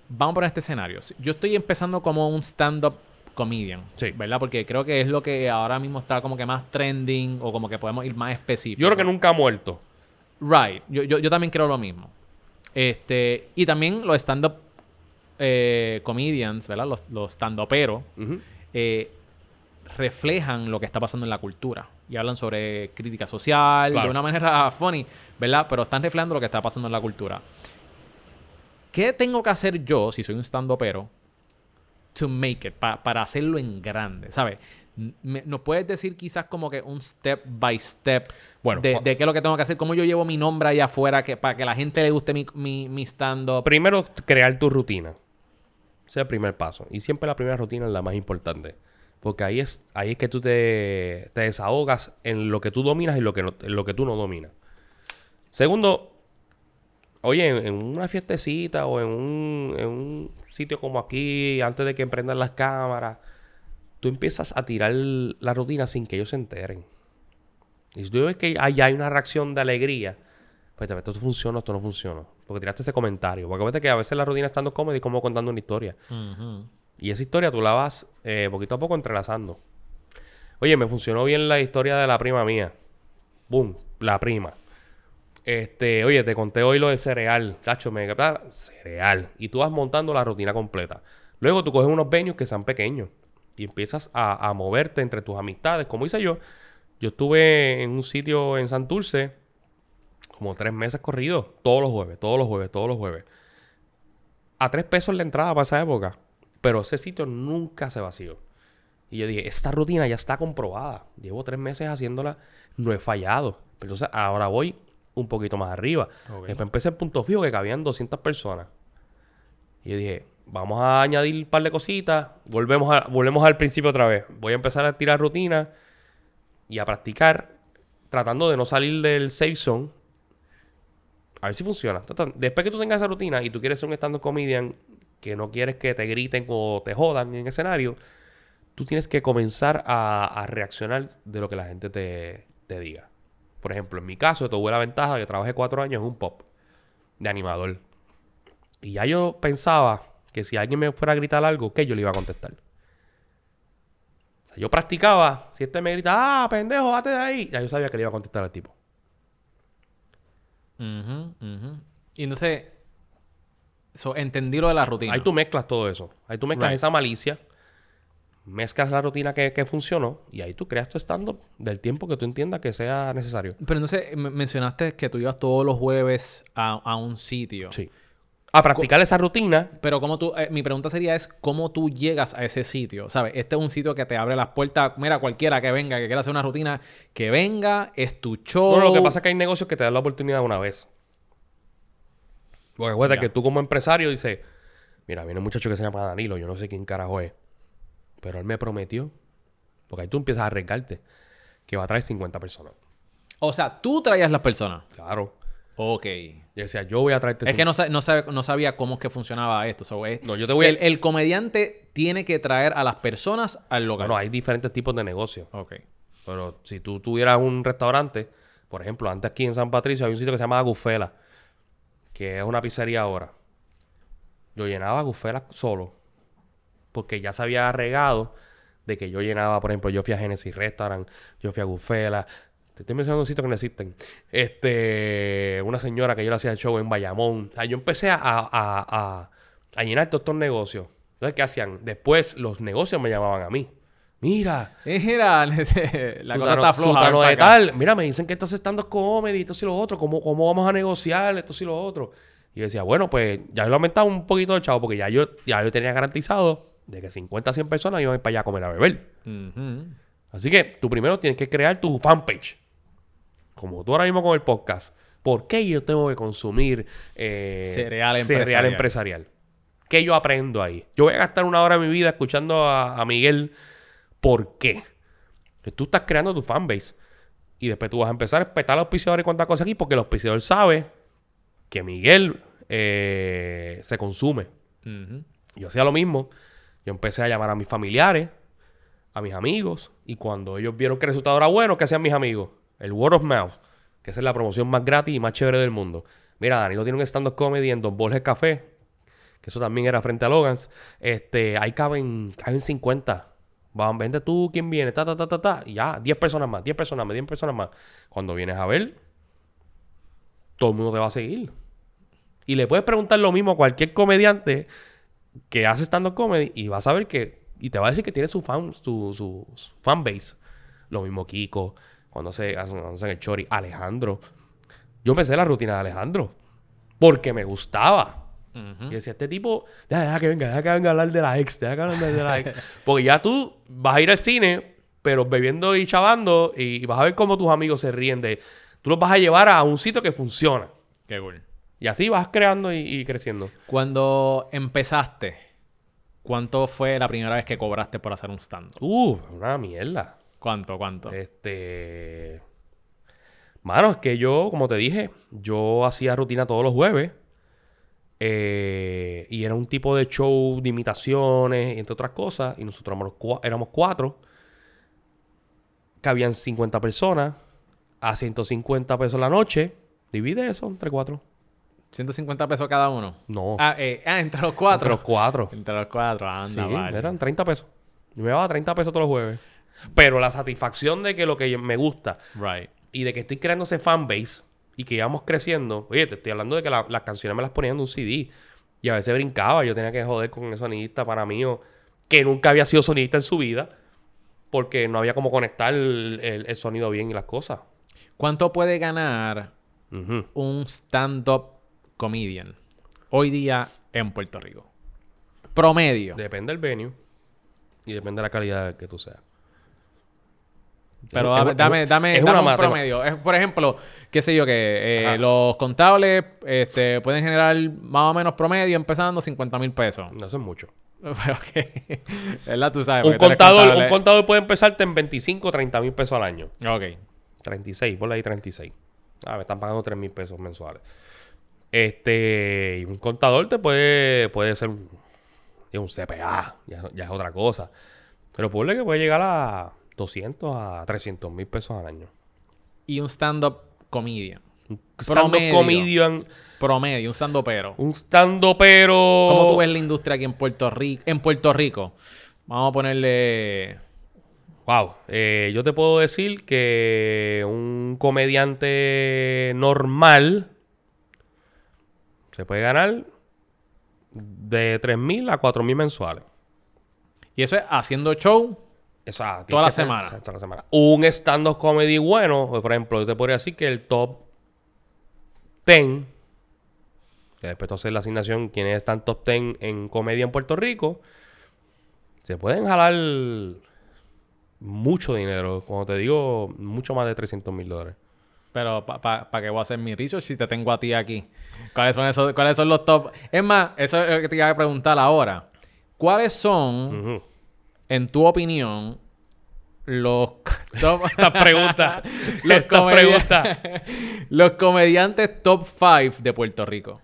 [SPEAKER 1] vamos a poner este escenario. Yo estoy empezando como un stand-up comedian.
[SPEAKER 2] Sí.
[SPEAKER 1] ¿Verdad? Porque creo que es lo que ahora mismo está como que más trending o como que podemos ir más específico.
[SPEAKER 2] Yo creo que nunca ha muerto.
[SPEAKER 1] Right. Yo, yo, yo también creo lo mismo. Este, y también los stand-up eh, comedians, ¿verdad? Los, los stand-uperos eh, reflejan lo que está pasando en la cultura. Y hablan sobre crítica social
[SPEAKER 2] Claro.
[SPEAKER 1] de una manera *laughs* funny, ¿verdad? Pero están reflejando lo que está pasando en la cultura. ¿Qué tengo que hacer yo, si soy un stand-upero, to make it, pa- para hacerlo en grande? ¿Sabes? ¿Nos puedes decir quizás como que un step by step
[SPEAKER 2] Bueno,
[SPEAKER 1] de qué es lo que tengo que hacer? ¿Cómo yo llevo mi nombre allá afuera que, para que la gente le guste mi, mi, mi stand-up?
[SPEAKER 2] Primero, crear tu rutina. Ese es el primer paso. Y siempre la primera rutina es la más importante. Porque ahí es, ahí es que tú te, te desahogas en lo que tú dominas y lo que, no- en lo que tú no dominas. Segundo, oye, en, una fiestecita o en un, en un sitio como aquí, antes de que emprendan las cámaras, tú empiezas a tirar la rutina sin que ellos se enteren. Y si tú ves que allá hay una reacción de alegría, pues te esto funciona, esto no funciona. Porque tiraste ese comentario. Porque a veces la rutina estando comedy es como contando una historia. Y esa historia tú la vas eh, poquito a poco entrelazando. Oye, me funcionó bien la historia de la prima mía. Boom, la prima. Este, oye, te conté hoy lo de cereal. Tacho, me ah, cereal. Y tú vas montando la rutina completa. Luego tú coges unos venues que sean pequeños. Y empiezas a, a moverte entre tus amistades. Como hice yo. Yo estuve en un sitio en Santurce como tres meses corridos. Todos los jueves, todos los jueves, todos los jueves. A tres pesos la entrada para esa época. Pero ese sitio nunca se vació. Y yo dije, esta rutina ya está comprobada. Llevo tres meses haciéndola, no he fallado. Pero entonces ahora voy un poquito más arriba.
[SPEAKER 1] Ok.
[SPEAKER 2] Después empecé en punto fijo que cabían 200 personas. Y yo dije, vamos a añadir un par de cositas. Volvemos, a- volvemos al principio otra vez. Voy a empezar a tirar rutina y a practicar, tratando de no salir del safe zone. A ver si funciona. Después que tú tengas esa rutina y tú quieres ser un stand-up comedian que no quieres que te griten o te jodan en escenario, tú tienes que comenzar a, reaccionar de lo que la gente te, diga. Por ejemplo, en mi caso, tuve la ventaja de que trabajé cuatro años en un pop de animador. Y ya yo pensaba que si alguien me fuera a gritar algo, que yo le iba a contestar. O sea, yo practicaba. Si este me grita, ah, pendejo, bate de ahí. Ya yo sabía que le iba a contestar al tipo.
[SPEAKER 1] Y entonces, so, entendí lo de la rutina.
[SPEAKER 2] Ahí tú mezclas todo eso. Ahí tú mezclas
[SPEAKER 1] Right.
[SPEAKER 2] esa malicia. Mezclas la rutina que, que funcionó. Y ahí tú creas tu stand-up del tiempo que tú entiendas que sea necesario.
[SPEAKER 1] Pero entonces me- mencionaste que tú ibas todos los jueves a, a un sitio.
[SPEAKER 2] Sí. A practicar esa rutina.
[SPEAKER 1] Pero cómo tú, eh, mi pregunta sería es cómo tú llegas a ese sitio, ¿sabes? Este es un sitio que te abre las puertas, mira, cualquiera que venga, que quiera hacer una rutina, que venga, es tu show.
[SPEAKER 2] No, lo que pasa es que hay negocios que te dan la oportunidad una vez. Porque acuérdate que tú como empresario dices, mira, viene un muchacho que se llama Danilo, yo no sé quién carajo es. Pero él me prometió, porque ahí tú empiezas a arriesgarte, que va a traer 50 personas.
[SPEAKER 1] O sea, tú traías las personas.
[SPEAKER 2] Claro.
[SPEAKER 1] Ok.
[SPEAKER 2] Yo decía, yo voy a traerte
[SPEAKER 1] Es que no, sa- no, sabe- no sabía cómo es que funcionaba esto. so, es-
[SPEAKER 2] No, yo te voy a-
[SPEAKER 1] el, el comediante tiene que traer a las personas al local.
[SPEAKER 2] Bueno, hay diferentes tipos de negocios.
[SPEAKER 1] Ok.
[SPEAKER 2] Pero si tú tuvieras un restaurante, por ejemplo, antes aquí en San Patricio hay un sitio que se llama Gufela, que es una pizzería ahora. Yo llenaba Gufela solo, porque ya se había regado de que yo llenaba, por ejemplo, yo fui a Genesis Restaurant, yo fui a Gufela. Te estoy mencionando sitios que no existen. Este, una señora que yo le hacía el show en Bayamón. O sea, yo empecé a, a, a- a llenar todos estos negocios. Entonces, ¿qué hacían? Después los negocios me llamaban a mí. Mira,
[SPEAKER 1] Mira, *laughs* la cosa está floja.
[SPEAKER 2] De tal. Mira, me dicen que esto es stand-up comedy, esto y lo otro. ¿Cómo, ¿Cómo vamos a negociar esto y lo otro? Y yo decía, bueno, pues ya lo aumentado un poquito el chavo porque ya yo, ya yo tenía garantizado de que 50 100 personas iban a ir para allá a comer a beber. Así que tú primero tienes que crear tu fanpage. Como tú ahora mismo con el podcast. ¿Por qué yo tengo que consumir eh,
[SPEAKER 1] Cereal
[SPEAKER 2] cereal
[SPEAKER 1] empresarial.
[SPEAKER 2] empresarial? ¿Qué yo aprendo ahí? Yo voy a gastar una hora de mi vida escuchando a, a Miguel. ¿Por qué? Que tú estás creando tu fanbase. Y después tú vas a empezar a respetar a los auspiciadores y cuántas cosas aquí. Porque el auspiciador sabe que Miguel eh, se consume. Yo hacía lo mismo. Yo empecé a llamar a mis familiares, a mis amigos. Y cuando ellos vieron que el resultado era bueno, ¿qué hacían mis amigos? El word of mouth, que esa es la promoción más gratis y más chévere del mundo. Mira, Danilo tiene un stand-up comedy en Don Borges Café, que eso también era frente a Logans. Este, ahí caben, caben 50. Van, vente tú, ¿quién viene? Ta, ta, ta, ta, ta. Y ya, 10 personas más, 10 personas más, 10 personas más. Cuando vienes a ver, todo el mundo te va a seguir. Y le puedes preguntar lo mismo a cualquier comediante que hace stand-up comedy y vas a ver que... Y te va a decir que tiene su fan, su, su, su fanbase. Lo mismo Kiko, cuando se hacen el chori. Alejandro. Yo empecé la rutina de Alejandro. Porque me gustaba. Y decía, este tipo, deja, deja que venga, deja que venga a hablar de la ex, deja que hablar de la ex. *laughs* Porque ya tú vas a ir al cine, pero bebiendo y chavando, y, y vas a ver cómo tus amigos se ríen de... Tú los vas a llevar a un sitio que funciona.
[SPEAKER 1] Qué cool.
[SPEAKER 2] Y así vas creando y, y creciendo.
[SPEAKER 1] Cuando empezaste, ¿cuánto fue la primera vez que cobraste por hacer un stand?
[SPEAKER 2] Uh, una mierda.
[SPEAKER 1] ¿Cuánto, cuánto?
[SPEAKER 2] Este. Mano, es que yo, como te dije, yo hacía rutina todos los jueves. Eh, y era un tipo de show de imitaciones, entre otras cosas. Y nosotros éramos, cua- éramos cuatro. Cabían 50 personas. A 150 pesos la noche. Divide eso entre cuatro.
[SPEAKER 1] 150 pesos cada uno.
[SPEAKER 2] No.
[SPEAKER 1] Ah, eh, ah, entre los cuatro.
[SPEAKER 2] Entre los cuatro.
[SPEAKER 1] Entre los cuatro,
[SPEAKER 2] Sí,
[SPEAKER 1] anda, vale.
[SPEAKER 2] eran 30 pesos. Yo me daba 30 pesos todos los jueves. Pero la satisfacción de que lo que me gusta
[SPEAKER 1] Right.
[SPEAKER 2] y de que estoy creando ese fanbase y que íbamos creciendo. Oye, te estoy hablando de que la- las canciones me las ponían de un CD. Y a veces brincaba. Yo tenía que joder con el sonidista para mí que nunca había sido sonidista en su vida. Porque no había como conectar el, el- el sonido bien y las cosas.
[SPEAKER 1] ¿Cuánto puede ganar un stand-up comedian hoy día en Puerto Rico? Promedio.
[SPEAKER 2] Depende del venue. Y depende de la calidad que tú seas.
[SPEAKER 1] Pero
[SPEAKER 2] Es-
[SPEAKER 1] dame, dame, dame,
[SPEAKER 2] es
[SPEAKER 1] dame
[SPEAKER 2] una
[SPEAKER 1] un promedio. Es, por ejemplo, qué sé yo, que eh, los contables este, pueden generar más o menos promedio empezando 50 mil pesos.
[SPEAKER 2] No, eso es mucho. *laughs*
[SPEAKER 1] ok. ¿Verdad? Tú sabes.
[SPEAKER 2] Un contador,
[SPEAKER 1] contable.
[SPEAKER 2] un contador puede empezarte en 25 o 30 mil pesos al año.
[SPEAKER 1] Ok.
[SPEAKER 2] 36, ponle ahí 36. Ah, me están pagando 3 mil pesos mensuales. Este, y un contador te puede, puede ser un, un CPA, ya, ya es otra cosa. Pero ponle que puede llegar a 200 a 300 mil pesos al año.
[SPEAKER 1] Y un stand-up comedian.
[SPEAKER 2] Un stand-up comedian,
[SPEAKER 1] Promedio, un stand pero.
[SPEAKER 2] un stand pero
[SPEAKER 1] ¿Cómo tú ves la industria aquí en Puerto Rico? En Puerto Rico. Vamos a ponerle.
[SPEAKER 2] Wow, eh, yo te puedo decir que un comediante normal se puede ganar de 3 mil a 4 mil mensuales.
[SPEAKER 1] Y eso es haciendo show.
[SPEAKER 2] Exacto.
[SPEAKER 1] Toda la
[SPEAKER 2] que-
[SPEAKER 1] semana.
[SPEAKER 2] exacto, toda la semana. Un stand-up comedy bueno, pues, por ejemplo, yo te podría decir que el top 10, que después tú haces la asignación, quienes están top 10 en comedia en Puerto Rico, se pueden jalar mucho dinero. Cuando te digo, mucho más de 300 mil dólares.
[SPEAKER 1] Pero ¿para qué voy a hacer mi research si te tengo a ti aquí? ¿Cuáles son esos, cuáles son los top? Es más, eso es lo que te iba a preguntar ahora. ¿Cuáles son. En tu opinión, los *laughs* top... *laughs*
[SPEAKER 2] Estas preguntas. *laughs*
[SPEAKER 1] los,
[SPEAKER 2] estas preguntas.
[SPEAKER 1] los comediantes top 5 de Puerto Rico?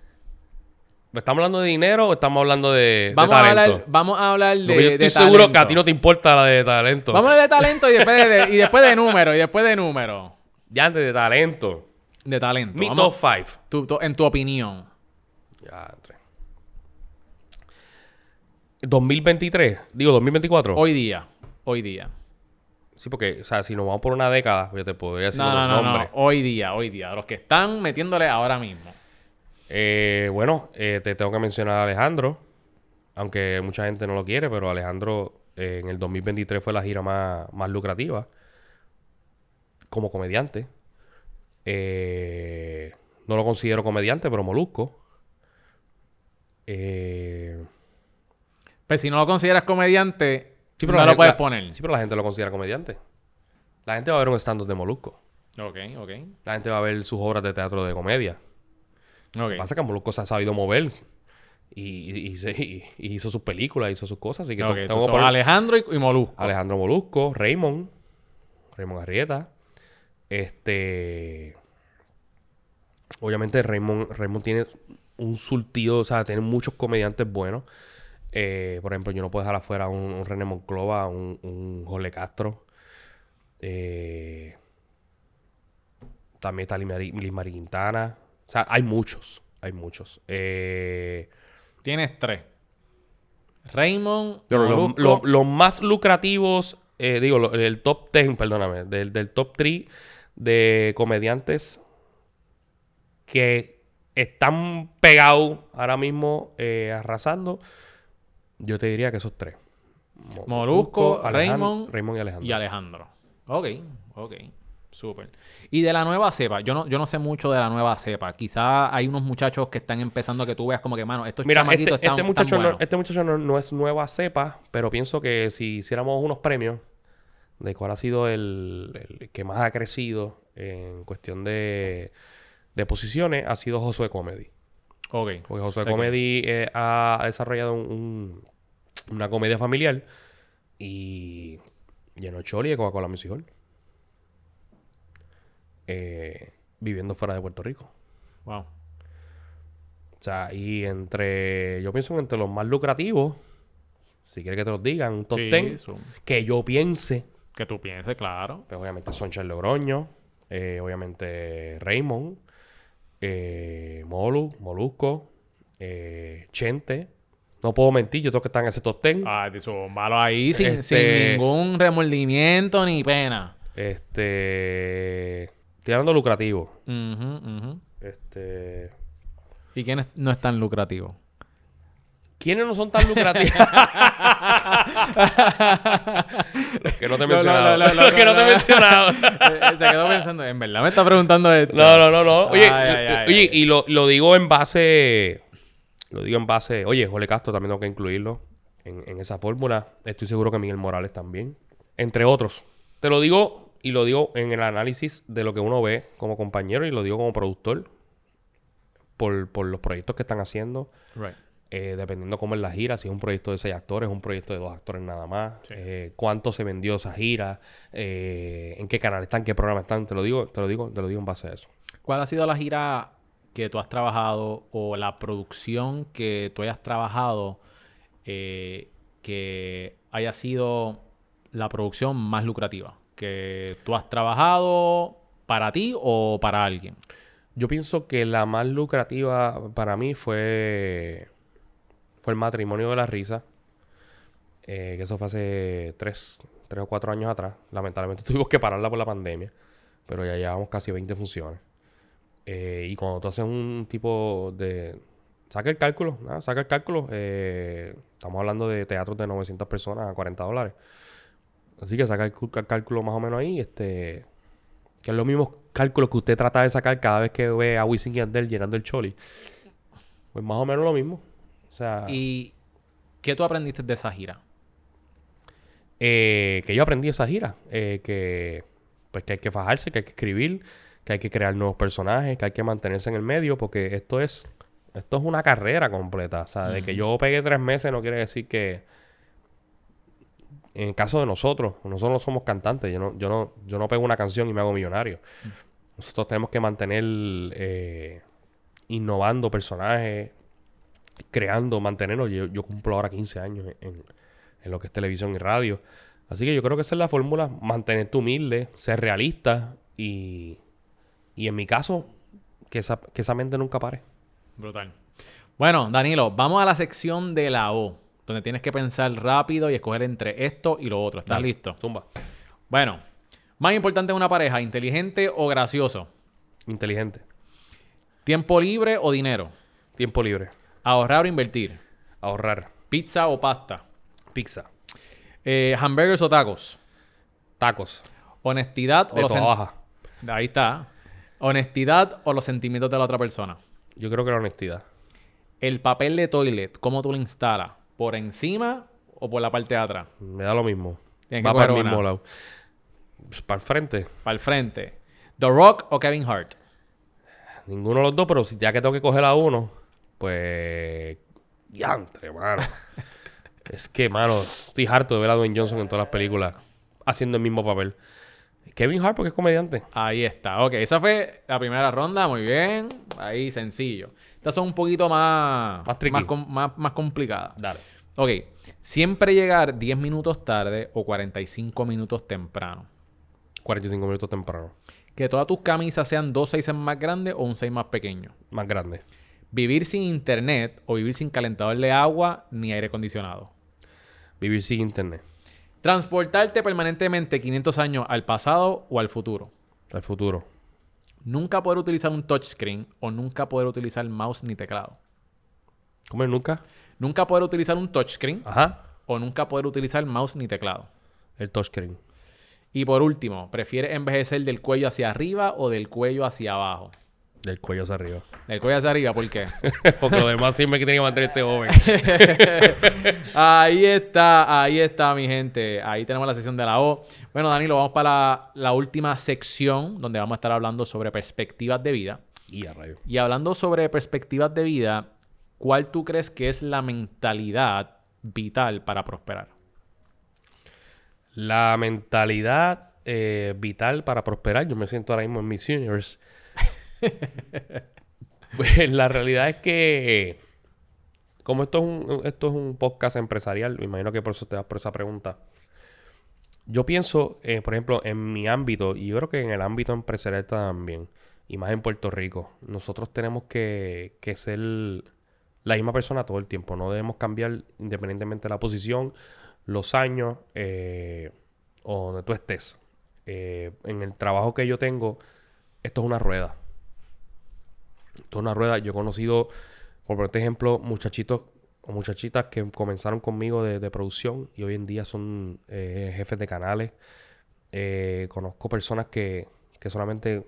[SPEAKER 2] ¿Estamos hablando de dinero o estamos hablando de, de
[SPEAKER 1] Vamos a,
[SPEAKER 2] talento?
[SPEAKER 1] hablar, vamos a hablar de,
[SPEAKER 2] yo estoy
[SPEAKER 1] de
[SPEAKER 2] seguro que a ti no te importa la de talento.
[SPEAKER 1] Vamos a hablar de talento y después de, y después de número, y después de número.
[SPEAKER 2] Ya antes de talento.
[SPEAKER 1] De talento.
[SPEAKER 2] Mi
[SPEAKER 1] Vamos-
[SPEAKER 2] top 5.
[SPEAKER 1] tu- tu- en tu opinión.
[SPEAKER 2] Ya. 2023, digo 2024.
[SPEAKER 1] Hoy día. Hoy día.
[SPEAKER 2] Sí, porque, o sea, si nos vamos por una década, yo te podría decir
[SPEAKER 1] No,
[SPEAKER 2] los
[SPEAKER 1] no,
[SPEAKER 2] nombres.
[SPEAKER 1] Hoy día, hoy día. Los que están metiéndole ahora mismo.
[SPEAKER 2] Eh, bueno, eh, te tengo que mencionar a Alejandro, aunque mucha gente no lo quiere, pero Alejandro eh, en el 2023 fue la gira más, más lucrativa como comediante. No lo considero comediante, pero molusco. Eh,
[SPEAKER 1] Pues si no lo consideras comediante,
[SPEAKER 2] sí,
[SPEAKER 1] no
[SPEAKER 2] la
[SPEAKER 1] lo
[SPEAKER 2] gente-
[SPEAKER 1] puedes
[SPEAKER 2] la-
[SPEAKER 1] poner.
[SPEAKER 2] Sí, pero la gente lo considera comediante. La gente va a ver un stand-up de molusco.
[SPEAKER 1] Ok, ok.
[SPEAKER 2] La gente va a ver sus obras de teatro de comedia. Lo
[SPEAKER 1] Ok.
[SPEAKER 2] que pasa es que Molusco se ha sabido mover. Y, y- y se- y- y hizo sus películas, hizo sus cosas. Así que
[SPEAKER 1] Ok,
[SPEAKER 2] to-
[SPEAKER 1] tú
[SPEAKER 2] tengo que poner
[SPEAKER 1] Alejandro y, y Molusco.
[SPEAKER 2] Alejandro Molusco, Raymond, Raymond Arrieta. Este. Obviamente, Raymond, Raymond tiene un surtido, o sea, tiene muchos comediantes buenos. Eh, por ejemplo, yo no puedo dejar afuera a un, un René Monclova, un, un Jorge Castro. Eh, también está Liz Mari, Quintana. O sea, hay muchos. Hay muchos. Eh,
[SPEAKER 1] Tienes tres. Raymond,
[SPEAKER 2] lo- lo- los más lucrativos, eh, digo, lo- el top 10, perdóname, del, del top 3 de comediantes que están pegados ahora mismo eh, arrasando, yo te diría que esos tres. Mo-
[SPEAKER 1] Molusco, Raymond
[SPEAKER 2] Raymond y Alejandro.
[SPEAKER 1] y Alejandro. Ok, ok. Súper. Y de la nueva cepa, yo no, yo no sé mucho de la nueva cepa. Quizá hay unos muchachos que están empezando que tú veas como que, mano, estos
[SPEAKER 2] Mira,
[SPEAKER 1] chamaquitos
[SPEAKER 2] este,
[SPEAKER 1] están,
[SPEAKER 2] este muchacho,
[SPEAKER 1] están
[SPEAKER 2] no,
[SPEAKER 1] buenos.
[SPEAKER 2] este muchacho no, no es nueva cepa, pero pienso que si hiciéramos unos premios de cuál ha sido el, el que más ha crecido en cuestión de, de posiciones, ha sido Josué Comedy.
[SPEAKER 1] Ok.
[SPEAKER 2] Porque Josué
[SPEAKER 1] Sé que-
[SPEAKER 2] Comedy eh, ha desarrollado un- un- una comedia familiar y llenó Choli de Coca-Cola Music Hall. Eh, viviendo fuera de Puerto Rico.
[SPEAKER 1] Wow.
[SPEAKER 2] O sea, y entre, yo pienso que entre los más lucrativos, si quieres que te los digan, un top
[SPEAKER 1] Sí,
[SPEAKER 2] 10,
[SPEAKER 1] son-
[SPEAKER 2] que yo piense,
[SPEAKER 1] Que tú pienses, claro.
[SPEAKER 2] pues obviamente son Charles Logroño, eh, obviamente Raymond, eh, Molu, Molusco, eh, Chente. No puedo mentir, yo tengo que estar en ese top 10.
[SPEAKER 1] Ay, de son malos ahí sin,
[SPEAKER 2] Este-
[SPEAKER 1] sin ningún remordimiento ni pena.
[SPEAKER 2] Este, estoy hablando lucrativo.
[SPEAKER 1] Ujú, ujú.
[SPEAKER 2] Este,
[SPEAKER 1] ¿Y quiénes no es tan lucrativo?
[SPEAKER 2] ¿Quiénes no son tan lucrativos? los que no te he mencionado.
[SPEAKER 1] no, no, no,
[SPEAKER 2] los que no te he mencionado.
[SPEAKER 1] Se quedó pensando, en verdad me está preguntando esto.
[SPEAKER 2] No, no, no, no. Oye,
[SPEAKER 1] Ay, ay, ay,
[SPEAKER 2] oye y lo, lo digo en base. Lo digo en base. Oye, Jorge Castro también tengo que incluirlo. en, en esa fórmula. Estoy seguro que Miguel Morales también. Entre otros. Te lo digo y lo digo en el análisis de lo que uno ve como compañero y lo digo como productor. Por, por los proyectos que están haciendo.
[SPEAKER 1] Right.
[SPEAKER 2] Eh, dependiendo cómo es la gira, si es un proyecto de seis actores, un proyecto de dos actores nada más, eh, cuánto se vendió esa gira, eh, en qué canal están, qué programa están, te lo digo, te lo digo, te lo digo en base a eso.
[SPEAKER 1] ¿Cuál ha sido la gira que tú has trabajado o la producción que tú hayas trabajado eh, que haya sido la producción más lucrativa? Que tú has trabajado para ti o para alguien.
[SPEAKER 2] Yo pienso que la más lucrativa para mí fue fue el matrimonio de la risa. eh, que eso fue hace tres, tres o cuatro años atrás. Lamentablemente *laughs* tuvimos que pararla por la pandemia. Pero ya llevamos casi 20 funciones. Eh, y cuando tú haces un tipo de... Saca el cálculo, ¿no? saca el cálculo. eh, estamos hablando de teatros de 900 personas a 40 dólares. Así que saca el, cu- el cálculo más o menos ahí. Este, que es los mismos cálculos que usted trata de sacar cada vez que ve a Wisin y Yandel llenando el choli. Pues más o menos lo mismo. O sea,
[SPEAKER 1] ¿Y qué tú aprendiste de esa gira?
[SPEAKER 2] eh, que yo aprendí esa gira. eh, que pues que hay que fajarse, que hay que escribir, que hay que crear nuevos personajes, que hay que mantenerse en el medio, porque esto es, esto es una carrera completa. O sea, de que yo pegué tres meses no quiere decir que. En el caso de nosotros, nosotros no somos cantantes. Yo no, yo no, yo no pego una canción y me hago millonario. Nosotros tenemos que mantener eh, innovando personajes, creando, mantenernos. Yo, yo cumplo ahora 15 años en, en lo que es televisión y radio. Así que yo creo que esa es la fórmula, mantenerte humilde, ser realista y, y en mi caso, que esa, que esa mente nunca pare.
[SPEAKER 1] Brutal. Bueno, Danilo, vamos a la sección de la O, donde tienes que pensar rápido y escoger entre esto y lo otro. ¿Estás
[SPEAKER 2] Dale,
[SPEAKER 1] listo?
[SPEAKER 2] Zumba.
[SPEAKER 1] Bueno, más importante en una pareja, inteligente o gracioso.
[SPEAKER 2] Inteligente.
[SPEAKER 1] Tiempo libre o dinero.
[SPEAKER 2] Tiempo libre.
[SPEAKER 1] Ahorrar o invertir.
[SPEAKER 2] Ahorrar.
[SPEAKER 1] Pizza o pasta.
[SPEAKER 2] Pizza.
[SPEAKER 1] Eh, hamburgers o tacos.
[SPEAKER 2] Tacos.
[SPEAKER 1] Honestidad o los
[SPEAKER 2] toda
[SPEAKER 1] sen-
[SPEAKER 2] baja.
[SPEAKER 1] Ahí está. Honestidad o los sentimientos de la otra persona.
[SPEAKER 2] Yo creo que la honestidad.
[SPEAKER 1] El papel de toilet, ¿cómo tú lo instalas? ¿Por encima o por la parte de atrás?
[SPEAKER 2] Me da lo mismo.
[SPEAKER 1] Tienes que
[SPEAKER 2] Va para el
[SPEAKER 1] coger
[SPEAKER 2] mismo
[SPEAKER 1] una.
[SPEAKER 2] lado. Pues, para el frente.
[SPEAKER 1] Para el frente. ¿The Rock o Kevin Hart?
[SPEAKER 2] Ninguno de los dos, pero si ya que tengo que coger a uno, pues. Diantre, mano. es que, mano, estoy harto de ver a Dwayne Johnson en todas las películas haciendo el mismo papel. Kevin Hart, porque es comediante.
[SPEAKER 1] Ahí está. Ok, esa fue la primera ronda. Muy bien. Ahí, sencillo. Estas son un poquito más...
[SPEAKER 2] Más tricky.
[SPEAKER 1] Más, com- más, más complicadas.
[SPEAKER 2] Dale.
[SPEAKER 1] Ok. Siempre llegar 10 minutos tarde o 45 minutos temprano.
[SPEAKER 2] 45 minutos temprano.
[SPEAKER 1] Que todas tus camisas sean dos sizes más grandes o un size más pequeño.
[SPEAKER 2] Más grande.
[SPEAKER 1] Vivir sin internet o vivir sin calentador de agua ni aire acondicionado.
[SPEAKER 2] Vivir sin internet.
[SPEAKER 1] Transportarte permanentemente 500 años al pasado o al futuro.
[SPEAKER 2] Al futuro.
[SPEAKER 1] Nunca poder utilizar un touchscreen o nunca poder utilizar mouse ni teclado.
[SPEAKER 2] ¿Cómo es nunca?
[SPEAKER 1] Nunca poder utilizar un touchscreen
[SPEAKER 2] Ajá.
[SPEAKER 1] o nunca poder utilizar mouse ni teclado.
[SPEAKER 2] El touchscreen.
[SPEAKER 1] Y por último, ¿prefieres envejecer del cuello hacia arriba o del cuello hacia abajo?
[SPEAKER 2] Del cuello hacia arriba.
[SPEAKER 1] Del cuello hacia arriba, ¿por qué? *laughs*
[SPEAKER 2] Porque lo demás siempre que tiene que mantenerse joven. *laughs*
[SPEAKER 1] ahí está, ahí está, mi gente. Ahí tenemos la sección de la O. Bueno, Danilo, vamos para la, la última sección donde vamos a estar hablando sobre perspectivas de vida.
[SPEAKER 2] y a rayo.
[SPEAKER 1] Y hablando sobre perspectivas de vida, ¿cuál tú crees que es la mentalidad vital para prosperar?
[SPEAKER 2] La mentalidad eh, vital para prosperar. Yo me siento ahora mismo en Miss Universe. *laughs* Pues la realidad es que, como esto es un, esto es un podcast empresarial, me imagino que por eso te das por esa pregunta. Yo pienso, eh, por ejemplo, en mi ámbito, y yo creo que en el ámbito empresarial también, y más en Puerto Rico, nosotros tenemos que, que ser la misma persona todo el tiempo. No debemos cambiar independientemente de la posición, los años eh, o donde tú estés. Eh, en el trabajo que yo tengo, esto es una rueda. Es una rueda. Yo he conocido, por ponerte ejemplo, muchachitos o muchachitas que comenzaron conmigo de, producción y hoy en día son eh, jefes de canales. Eh, conozco personas que, que solamente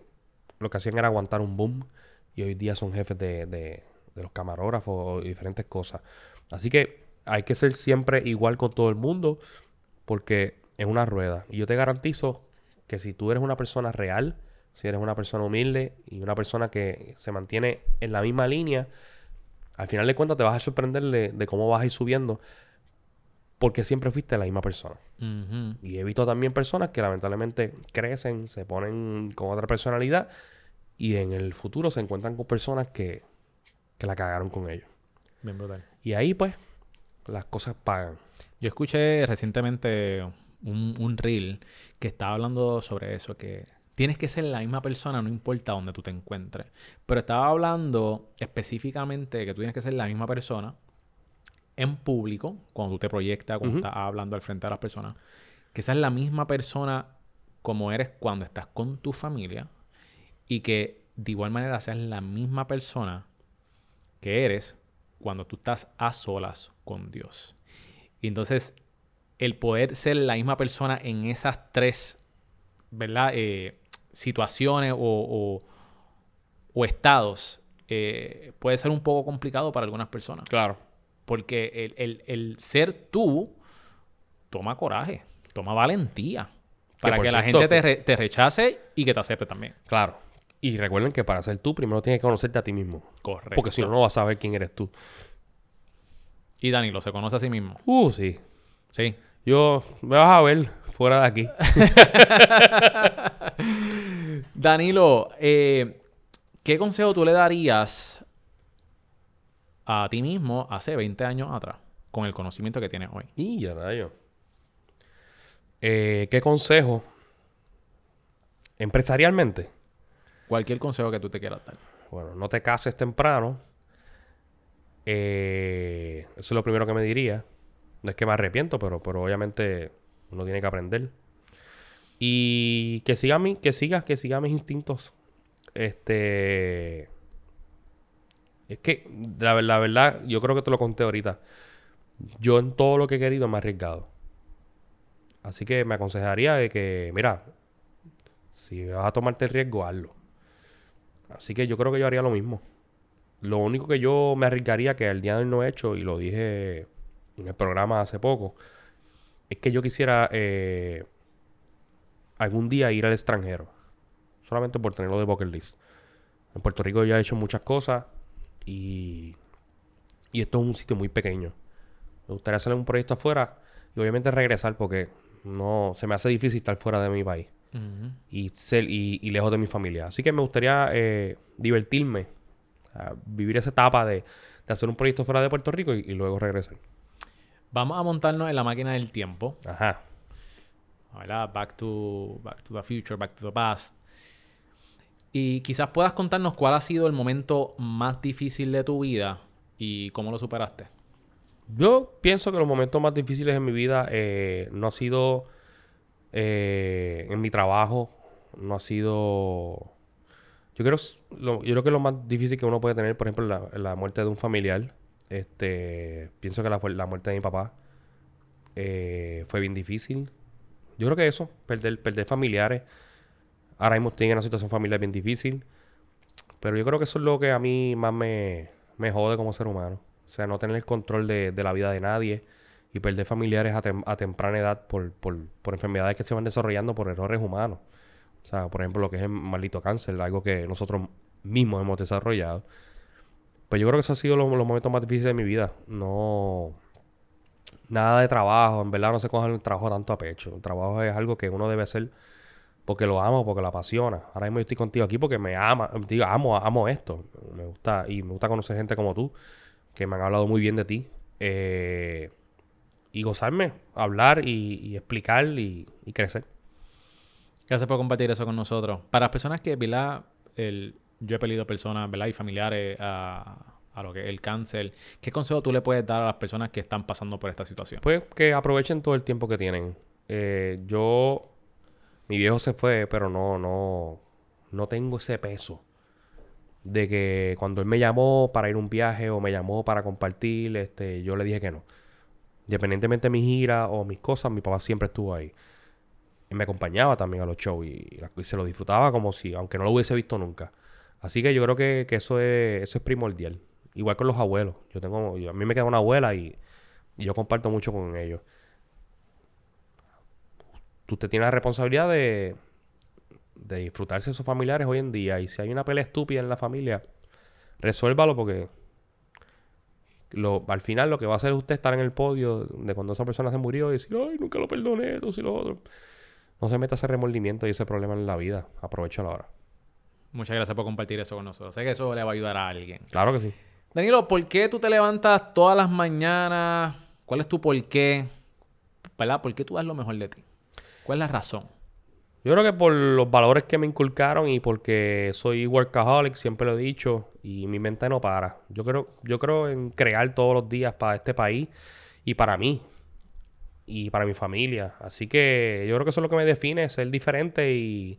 [SPEAKER 2] lo que hacían era aguantar un boom y hoy día son jefes de, de- de los camarógrafos y diferentes cosas. Así que hay que ser siempre igual con todo el mundo porque es una rueda. Y yo te garantizo que si tú eres una persona real, si eres una persona humilde y una persona que se mantiene en la misma línea, al final de cuentas te vas a sorprender de, cómo vas a ir subiendo porque siempre fuiste la misma persona. Y he visto también personas que lamentablemente crecen, se ponen con otra personalidad y en el futuro se encuentran con personas que, que la cagaron con ellos.
[SPEAKER 1] Bien brutal.
[SPEAKER 2] Y ahí pues las cosas pagan.
[SPEAKER 1] Yo escuché recientemente un, un reel que estaba hablando sobre eso, que tienes que ser la misma persona, no importa dónde tú te encuentres. Pero estaba hablando específicamente que tú tienes que ser la misma persona en público, cuando tú te proyectas, cuando estás hablando al frente de las personas, que seas la misma persona como eres cuando estás con tu familia y que de igual manera seas la misma persona que eres cuando tú estás a solas con Dios. Y entonces, el poder ser la misma persona en esas tres, ¿verdad? Eh, situaciones o, estados eh, puede ser un poco complicado para algunas personas.
[SPEAKER 2] Claro.
[SPEAKER 1] Porque el, ser tú toma coraje, toma valentía. Para que, la gente te, te, rechace y que te acepte también.
[SPEAKER 2] Claro. Y recuerden que para ser tú, primero tienes que conocerte a ti mismo.
[SPEAKER 1] Correcto.
[SPEAKER 2] Porque si no, no vas a saber quién eres tú.
[SPEAKER 1] Y Danilo, ¿se conoce a sí mismo?
[SPEAKER 2] Uh, sí.
[SPEAKER 1] Sí.
[SPEAKER 2] Yo, me vas a ver fuera de aquí. *laughs*
[SPEAKER 1] Danilo, eh, ¿qué consejo tú le darías a ti mismo hace 20 años atrás con el conocimiento que tienes hoy?
[SPEAKER 2] Y ya rayo. Eh, ¿Qué consejo? Empresarialmente.
[SPEAKER 1] Cualquier consejo que tú te quieras dar.
[SPEAKER 2] Bueno, no te cases temprano. Eh, eso es lo primero que me diría. No es que me arrepiento, pero, pero obviamente uno tiene que aprender. Y que siga mi, que siga, que siga mis instintos. Este. Es que, la, verdad, yo creo que te lo conté ahorita. Yo en todo lo que he querido me he arriesgado. Así que me aconsejaría de que, mira, si vas a tomarte el riesgo, hazlo. Así que yo creo que yo haría lo mismo. Lo único que yo me arriesgaría, que el día de hoy no he hecho, y lo dije en el programa hace poco, es que yo quisiera eh, algún día ir al extranjero. Solamente por tenerlo de bucket list. En Puerto Rico ya he hecho muchas cosas y, y esto es un sitio muy pequeño. Me gustaría hacer un proyecto afuera y obviamente regresar porque no se me hace difícil estar fuera de mi país y, ser, y, lejos de mi familia. Así que me gustaría eh, divertirme, vivir esa etapa de, hacer un proyecto fuera de Puerto Rico y luego regresar.
[SPEAKER 1] Vamos a montarnos en la máquina del tiempo.
[SPEAKER 2] Ajá.
[SPEAKER 1] ¿Verdad? Back to, back to the future, back to the past. Y quizás puedas contarnos cuál ha sido el momento más difícil de tu vida y cómo lo superaste.
[SPEAKER 2] Yo pienso que los momentos más difíciles en mi vida eh, no ha sido eh, en mi trabajo, no ha sido... Yo creo, yo creo que lo más difícil que uno puede tener, por ejemplo, la, la muerte de un familiar. Este, pienso que la, muerte de mi papá eh, fue bien difícil. Yo creo que eso, perder, familiares. Ahora mismo estoy en una situación familiar bien difícil. Pero yo creo que eso es lo que a mí más me, me jode como ser humano. O sea, no tener el control de, de la vida de nadie y perder familiares a, a temprana edad por, por, por, enfermedades que se van desarrollando por errores humanos. O sea, por ejemplo, lo que es el maldito cáncer, algo que nosotros mismos hemos desarrollado. Pues yo creo que esos han sido los, momentos más difíciles de mi vida. No. Nada de trabajo. En verdad no se coge el trabajo tanto a pecho. El trabajo es algo que uno debe hacer porque lo amo, porque lo apasiona. Ahora mismo estoy contigo aquí porque me ama. Digo, amo, amo esto. Me gusta. Y me gusta conocer gente como tú. Que me han hablado muy bien de ti. Eh, y gozarme, hablar y, explicar y, crecer.
[SPEAKER 1] Gracias por compartir eso con nosotros. Para las personas que, ¿verdad? El, yo he pedido personas, ¿verdad? Y familiares a, lo que el cáncer. ¿Qué consejo tú le puedes dar a las personas que están pasando por esta situación?
[SPEAKER 2] Pues que aprovechen todo el tiempo que tienen. Eh, yo, mi viejo se fue, pero no, no, no tengo ese peso de que cuando él me llamó para ir a un viaje o me llamó para compartir, este, yo le dije que no. Independientemente de mi gira o mis cosas, mi papá siempre estuvo ahí. Y me acompañaba también a los shows y, y se lo disfrutaba como si, aunque no lo hubiese visto nunca. Así que yo creo que, eso, es, eso es primordial. Igual con los abuelos. Yo tengo, a mí me queda una abuela y yo comparto mucho con ellos. Tú te tienes la responsabilidad de, disfrutarse de sus familiares hoy en día. Y si hay una pelea estúpida en la familia, resuélvalo porque al final lo que va a hacer usted estar en el podio de cuando esa persona se murió y decir, ay, nunca lo perdoné, esto y lo otro. No se meta ese remordimiento y ese problema en la vida. Aprovecha la hora.
[SPEAKER 1] Muchas gracias por compartir eso con nosotros. Sé que eso le va a ayudar a alguien.
[SPEAKER 2] Claro que sí.
[SPEAKER 1] Danilo, ¿por qué tú te levantas todas las mañanas? ¿Cuál es tu por qué? ¿Verdad? ¿Por qué tú das lo mejor de ti? ¿Cuál es la razón?
[SPEAKER 2] Yo creo que por los valores que me inculcaron y porque soy workaholic, siempre lo he dicho, y mi mente no para. Yo creo, yo creo en crear todos los días para este país y para mí y para mi familia. Así que yo creo que eso es lo que me define, ser diferente y,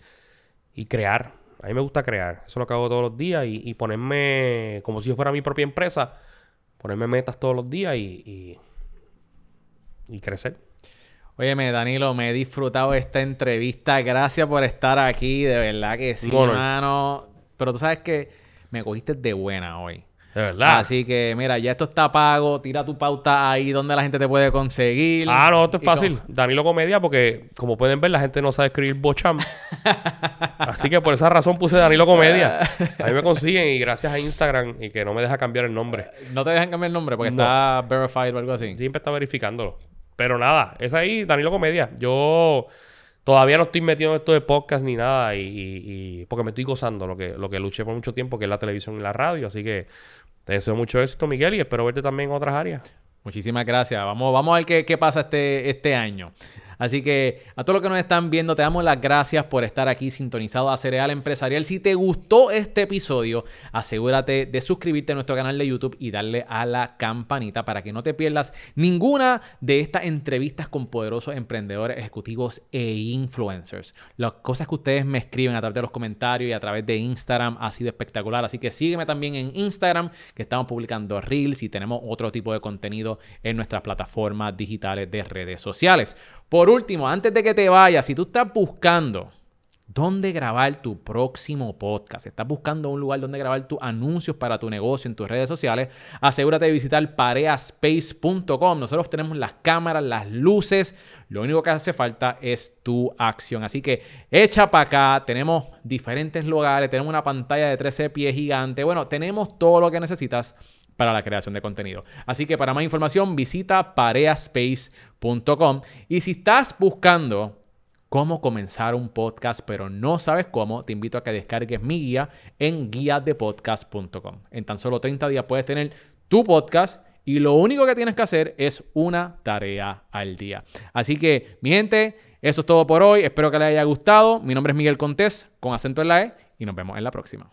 [SPEAKER 2] y crear. A mí me gusta crear. Eso es lo que hago todos los días y, y ponerme como si yo fuera mi propia empresa, ponerme metas todos los días y, y, y crecer.
[SPEAKER 1] Óyeme, Danilo, me he disfrutado esta entrevista. Gracias por estar aquí, de verdad que sí, hermano. Pero tú sabes que me cogiste de buena hoy.
[SPEAKER 2] De verdad.
[SPEAKER 1] Así que, mira, ya esto está pago. Tira tu pauta ahí donde la gente te puede conseguir.
[SPEAKER 2] Ah, no, esto es fácil.
[SPEAKER 1] como-
[SPEAKER 2] Danilo Comedia, porque como pueden ver, la gente no sabe escribir Bocham. *laughs* Así que por esa razón puse Danilo Comedia. *laughs* A mí me consiguen y gracias a Instagram y que no me deja cambiar el nombre.
[SPEAKER 1] No te dejan cambiar el nombre porque
[SPEAKER 2] No.
[SPEAKER 1] está verified o algo así.
[SPEAKER 2] Siempre está verificándolo. Pero nada, es ahí, Danilo Comedia. Yo todavía no estoy metido en esto de podcast ni nada. Y, y- y- porque me estoy gozando lo que, lo que luché por mucho tiempo, que es la televisión y la radio. Así que te deseo mucho éxito, Miguel, y espero verte también en otras áreas.
[SPEAKER 1] Muchísimas gracias. Vamos, vamos a ver qué, qué pasa este, este año. Así que a todos los que nos están viendo, te damos las gracias por estar aquí sintonizado a Cereal Empresarial. Si te gustó este episodio, asegúrate de suscribirte a nuestro canal de YouTube y darle a la campanita para que no te pierdas ninguna de estas entrevistas con poderosos emprendedores, ejecutivos e influencers. Las cosas que ustedes me escriben a través de los comentarios y a través de Instagram ha sido espectacular. Así que sígueme también en Instagram, que estamos publicando reels y tenemos otro tipo de contenido en nuestras plataformas digitales de redes sociales. Por último, antes de que te vayas, si tú estás buscando dónde grabar tu próximo podcast, estás buscando un lugar donde grabar tus anuncios para tu negocio en tus redes sociales, asegúrate de visitar pareaspace.com. Nosotros tenemos las cámaras, las luces, lo único que hace falta es tu acción. Así que echa para acá, tenemos diferentes lugares, tenemos una pantalla de 13 pies gigante, bueno, tenemos todo lo que necesitas para la creación de contenido. Así que para más información visita pareaspace.com y si estás buscando cómo comenzar un podcast pero no sabes cómo, te invito a que descargues mi guía en guiadepodcast.com. En tan solo 30 días puedes tener tu podcast y lo único que tienes que hacer es una tarea al día. Así que, mi gente, eso es todo por hoy. Espero que les haya gustado. Mi nombre es Miguel Contés con acento en la E y nos vemos en la próxima.